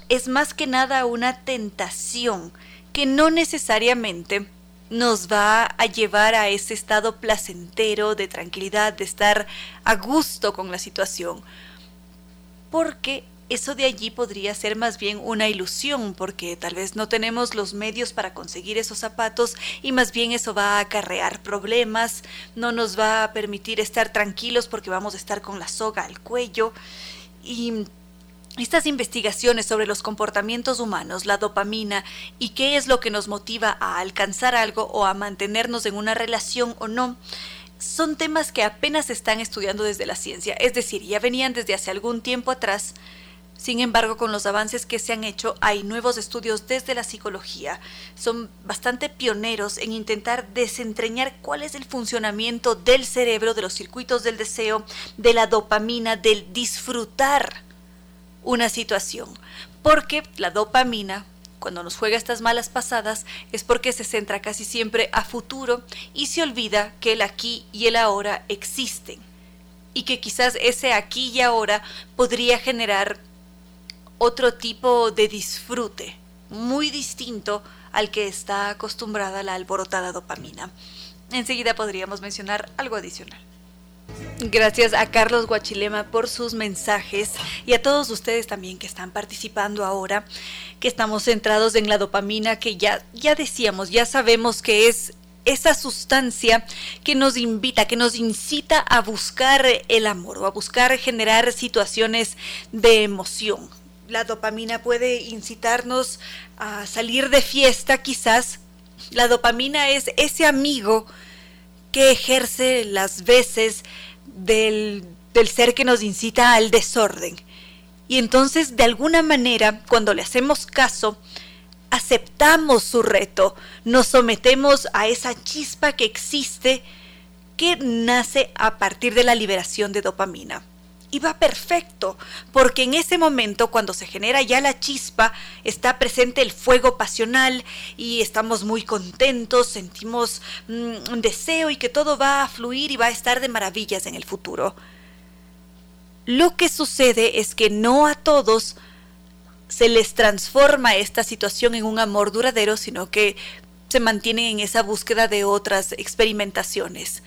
es más que nada una tentación que no necesariamente nos va a llevar a ese estado placentero de tranquilidad, de estar a gusto con la situación. Porque eso de allí podría ser más bien una ilusión, porque tal vez no tenemos los medios para conseguir esos zapatos y más bien eso va a acarrear problemas, no nos va a permitir estar tranquilos porque vamos a estar con la soga al cuello y estas investigaciones sobre los comportamientos humanos, la dopamina y qué es lo que nos motiva a alcanzar algo o a mantenernos en una relación o no, son temas que apenas se están estudiando desde la ciencia, es decir, ya venían desde hace algún tiempo atrás. Sin embargo, con los avances que se han hecho, hay nuevos estudios desde la psicología. Son bastante pioneros en intentar desentrañar cuál es el funcionamiento del cerebro, de los circuitos del deseo, de la dopamina, del disfrutar una situación, porque la dopamina cuando nos juega estas malas pasadas es porque se centra casi siempre a futuro y se olvida que el aquí y el ahora existen y que quizás ese aquí y ahora podría generar otro tipo de disfrute muy distinto al que está acostumbrada la alborotada dopamina. Enseguida podríamos mencionar algo adicional. Gracias a Carlos Guachilema por sus mensajes y a todos ustedes también que están participando ahora, que estamos centrados en la dopamina, que ya, ya decíamos, ya sabemos que es esa sustancia que nos invita, que nos incita a buscar el amor o a buscar generar situaciones de emoción. La dopamina puede incitarnos a salir de fiesta quizás. La dopamina es ese amigo ejerce las veces del, del ser que nos incita al desorden. Y entonces, de alguna manera, cuando le hacemos caso, aceptamos su reto, nos sometemos a esa chispa que existe que nace a partir de la liberación de dopamina y va perfecto, porque en ese momento cuando se genera ya la chispa, está presente el fuego pasional y estamos muy contentos, sentimos mm, un deseo y que todo va a fluir y va a estar de maravillas en el futuro. Lo que sucede es que no a todos se les transforma esta situación en un amor duradero, sino que se mantienen en esa búsqueda de otras experimentaciones.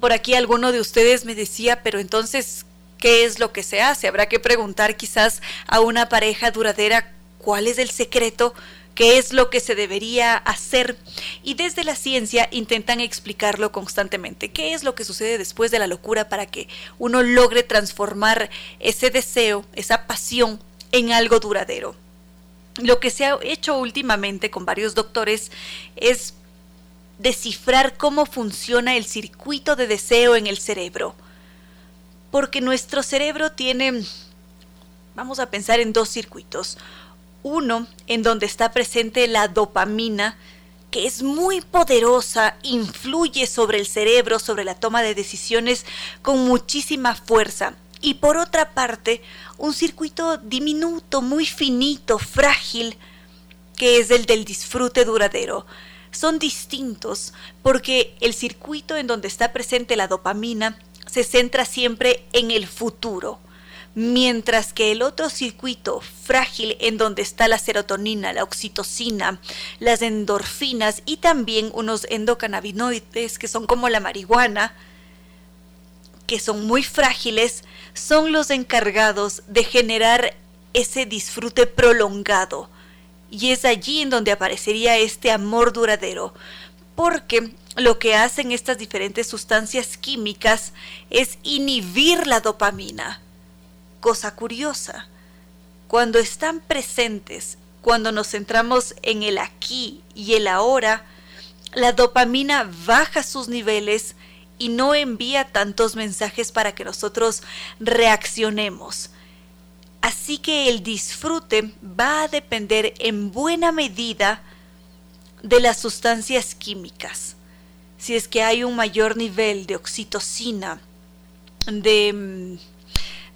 Por aquí alguno de ustedes me decía, pero entonces, qué es lo que se hace. Habrá que preguntar quizás a una pareja duradera cuál es el secreto, qué es lo que se debería hacer. Y desde la ciencia intentan explicarlo constantemente. ¿Qué es lo que sucede después de la locura para que uno logre transformar ese deseo, esa pasión, en algo duradero? Lo que se ha hecho últimamente con varios doctores es descifrar cómo funciona el circuito de deseo en el cerebro porque nuestro cerebro tiene, vamos a pensar en dos circuitos. Uno en donde está presente la dopamina, que es muy poderosa, influye sobre el cerebro, sobre la toma de decisiones con muchísima fuerza. Y por otra parte, un circuito diminuto, muy finito, frágil, que es el del disfrute duradero. Son distintos porque el circuito en donde está presente la dopamina se centra siempre en el futuro, mientras que el otro circuito frágil en donde está la serotonina, la oxitocina, las endorfinas y también unos endocannabinoides que son como la marihuana, que son muy frágiles, son los encargados de generar ese disfrute prolongado. Y es allí en donde aparecería este amor duradero, porque lo que hacen estas diferentes sustancias químicas es inhibir la dopamina. Cosa curiosa, cuando están presentes, cuando nos centramos en el aquí y el ahora, la dopamina baja sus niveles y no envía tantos mensajes para que nosotros reaccionemos. Así que el disfrute va a depender en buena medida de las sustancias químicas. Si es que hay un mayor nivel de oxitocina, de,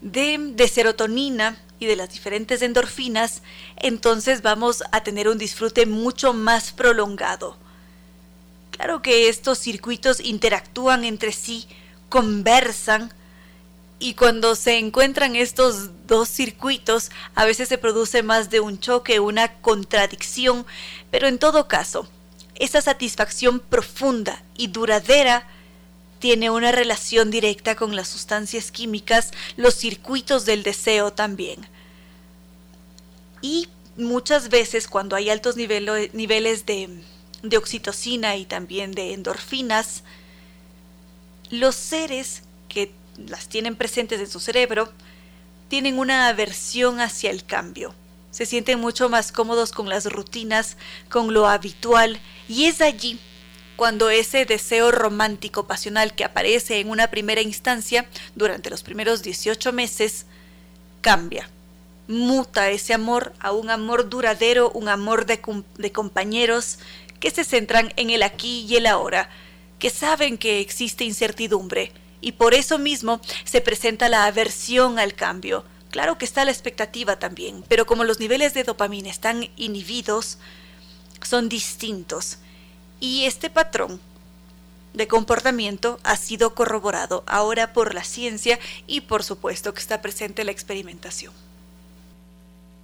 de, serotonina y de las diferentes endorfinas, entonces vamos a tener un disfrute mucho más prolongado. Claro que estos circuitos interactúan entre sí, conversan, y cuando se encuentran estos dos circuitos, a veces se produce más de un choque, una contradicción, pero en todo caso, esa satisfacción profunda y duradera tiene una relación directa con las sustancias químicas, los circuitos del deseo también. Y muchas veces cuando hay altos niveles de, de oxitocina y también de endorfinas, los seres que las tienen presentes en su cerebro, tienen una aversión hacia el cambio. Se sienten mucho más cómodos con las rutinas, con lo habitual, y es allí cuando ese deseo romántico pasional que aparece en una primera instancia durante los primeros 18 meses cambia. Muta ese amor a un amor duradero, un amor de, compañeros que se centran en el aquí y el ahora, que saben que existe incertidumbre, y por eso mismo se presenta la aversión al cambio, Claro que está la expectativa también, pero como los niveles de dopamina están inhibidos, son distintos. Y este patrón de comportamiento ha sido corroborado ahora por la ciencia y por supuesto que está presente la experimentación.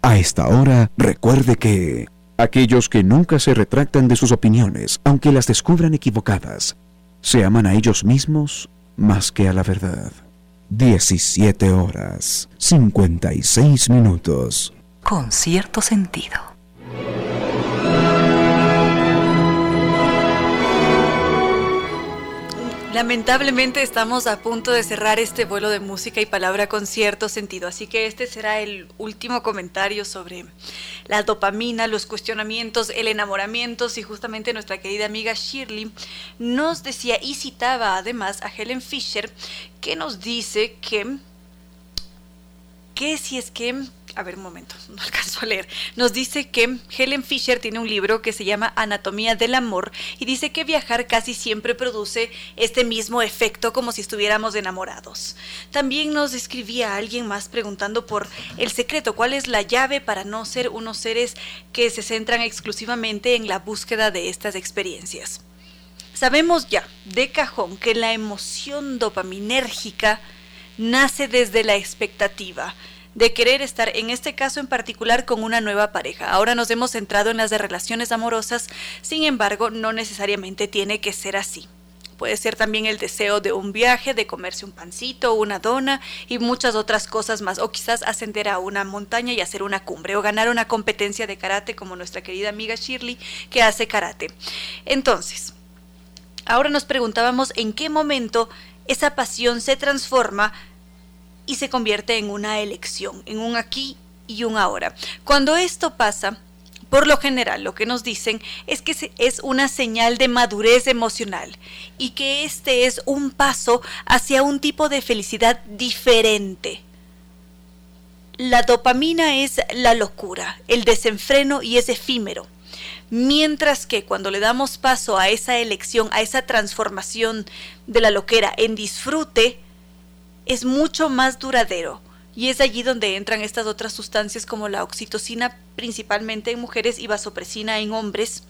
A esta hora, recuerde que aquellos que nunca se retractan de sus opiniones, aunque las descubran equivocadas, se aman a ellos mismos más que a la verdad. 17 horas 56 minutos. Con cierto sentido. Lamentablemente estamos a punto de cerrar este vuelo de música y palabra con cierto sentido, así que este será el último comentario sobre la dopamina, los cuestionamientos, el enamoramiento, y justamente nuestra querida amiga Shirley nos decía y citaba además a Helen Fisher que nos dice que que si es que a ver un momento, no alcanzo a leer. Nos dice que Helen Fisher tiene un libro que se llama Anatomía del Amor y dice que viajar casi siempre produce este mismo efecto como si estuviéramos enamorados. También nos escribía alguien más preguntando por el secreto, cuál es la llave para no ser unos seres que se centran exclusivamente en la búsqueda de estas experiencias. Sabemos ya de cajón que la emoción dopaminérgica nace desde la expectativa de querer estar, en este caso en particular, con una nueva pareja. Ahora nos hemos centrado en las de relaciones amorosas, sin embargo, no necesariamente tiene que ser así. Puede ser también el deseo de un viaje, de comerse un pancito, una dona y muchas otras cosas más. O quizás ascender a una montaña y hacer una cumbre. O ganar una competencia de karate como nuestra querida amiga Shirley que hace karate. Entonces, ahora nos preguntábamos en qué momento esa pasión se transforma y se convierte en una elección, en un aquí y un ahora. Cuando esto pasa, por lo general lo que nos dicen es que es una señal de madurez emocional y que este es un paso hacia un tipo de felicidad diferente. La dopamina es la locura, el desenfreno y es efímero. Mientras que cuando le damos paso a esa elección, a esa transformación de la loquera en disfrute, es mucho más duradero. Y es allí donde entran estas otras sustancias como la oxitocina, principalmente en mujeres, y vasopresina en hombres.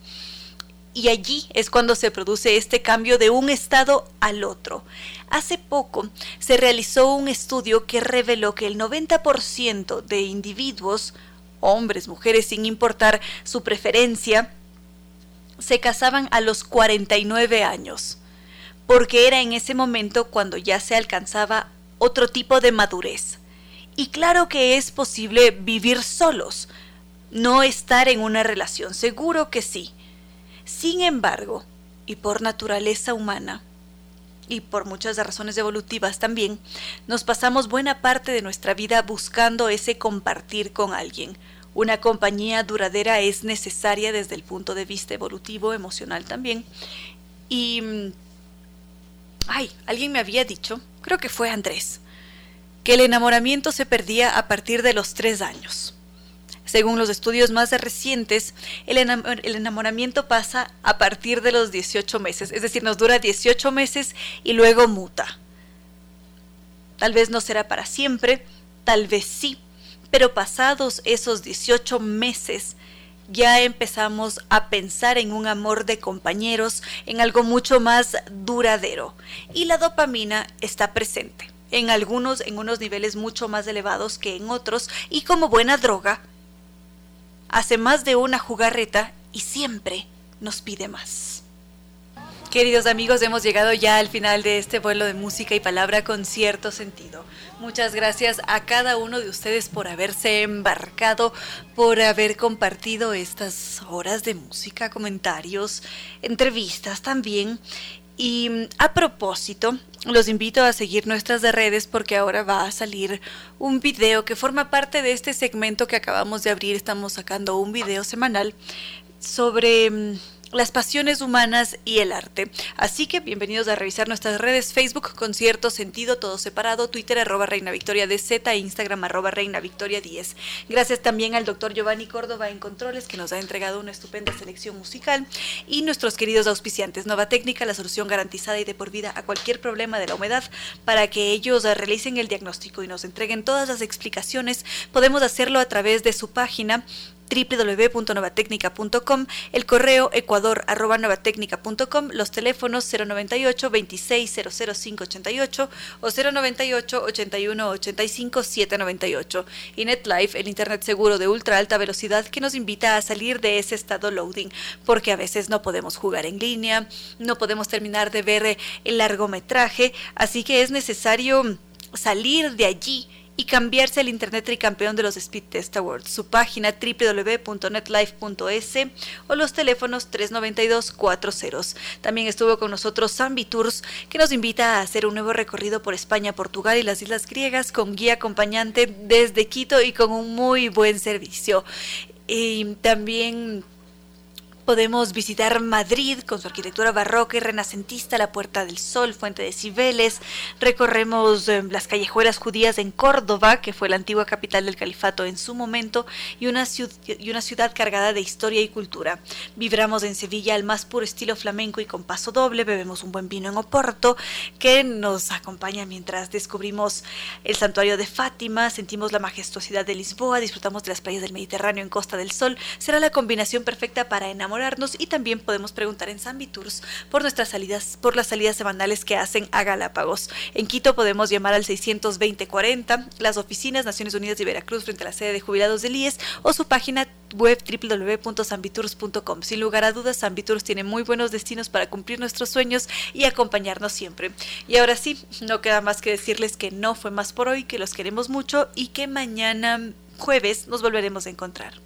Y allí es cuando se produce este cambio de un estado al otro. Hace poco se realizó un estudio que reveló que el 90% de individuos, hombres, mujeres, sin importar su preferencia, se casaban a los 49 años, porque era en ese momento cuando ya se alcanzaba otro tipo de madurez. Y claro que es posible vivir solos, no estar en una relación, seguro que sí. Sin embargo, y por naturaleza humana, y por muchas razones evolutivas también, nos pasamos buena parte de nuestra vida buscando ese compartir con alguien. Una compañía duradera es necesaria desde el punto de vista evolutivo, emocional también. Y... Ay, alguien me había dicho creo que fue Andrés, que el enamoramiento se perdía a partir de los tres años. Según los estudios más recientes, el, enamoramiento pasa a partir de los 18 meses, es decir, nos dura 18 meses y luego muta. Tal vez no será para siempre, tal vez sí, pero pasados esos 18 meses ya empezamos a pensar en un amor de compañeros, en algo mucho más duradero. Y la dopamina está presente, en algunos en unos niveles mucho más elevados que en otros, y como buena droga, hace más de una jugarreta y siempre nos pide más. Queridos amigos, hemos llegado ya al final de este vuelo de música y palabra con cierto sentido. Muchas gracias a cada uno de ustedes por haberse embarcado, por haber compartido estas horas de música, comentarios, entrevistas también. Y mm, a propósito, los invito a seguir nuestras redes porque ahora va a salir un video que forma parte de este segmento que acabamos de abrir. Estamos sacando un video semanal sobre mm, las pasiones humanas y el arte. Así que bienvenidos a revisar nuestras redes Facebook con cierto sentido, todo separado, Twitter arroba Reina Victoria DZ, Instagram arroba Reina Victoria 10. Gracias también al doctor Giovanni Córdoba en Controles que nos ha entregado una estupenda selección musical y nuestros queridos auspiciantes Nova Técnica, la solución garantizada y de por vida a cualquier problema de la humedad para que ellos realicen el diagnóstico y nos entreguen todas las explicaciones. Podemos hacerlo a través de su página www.novatecnica.com, el correo ecuador.novatecnica.com, los teléfonos 098 26 00588 o 098 81 85 798 y NetLife, el internet seguro de ultra alta velocidad que nos invita a salir de ese estado loading, porque a veces no podemos jugar en línea, no podemos terminar de ver el largometraje, así que es necesario salir de allí y cambiarse al Internet Tricampeón de los Speed Test Awards, su página www.netlife.es o los teléfonos 392-40. También estuvo con nosotros Zambi Tours, que nos invita a hacer un nuevo recorrido por España, Portugal y las Islas Griegas con guía acompañante desde Quito y con un muy buen servicio. Y también Podemos visitar Madrid con su arquitectura barroca y renacentista, la Puerta del Sol, Fuente de Cibeles. Recorremos eh, las callejuelas judías en Córdoba, que fue la antigua capital del califato en su momento, y una, ciudad cargada de historia y cultura. Vibramos en Sevilla al más puro estilo flamenco y con paso doble. Bebemos un buen vino en Oporto, que nos acompaña mientras descubrimos el santuario de Fátima, sentimos la majestuosidad de Lisboa, disfrutamos de las playas del Mediterráneo en Costa del Sol. Será la combinación perfecta para enamorar y también podemos preguntar en Tours por nuestras salidas, por las salidas semanales que hacen a Galápagos. En Quito podemos llamar al 620-40, las oficinas Naciones Unidas de Veracruz frente a la sede de jubilados del IES o su página web www.sambitours.com. Sin lugar a dudas, Sambitours tiene muy buenos destinos para cumplir nuestros sueños y acompañarnos siempre. Y ahora sí, no queda más que decirles que no fue más por hoy, que los queremos mucho y que mañana jueves nos volveremos a encontrar.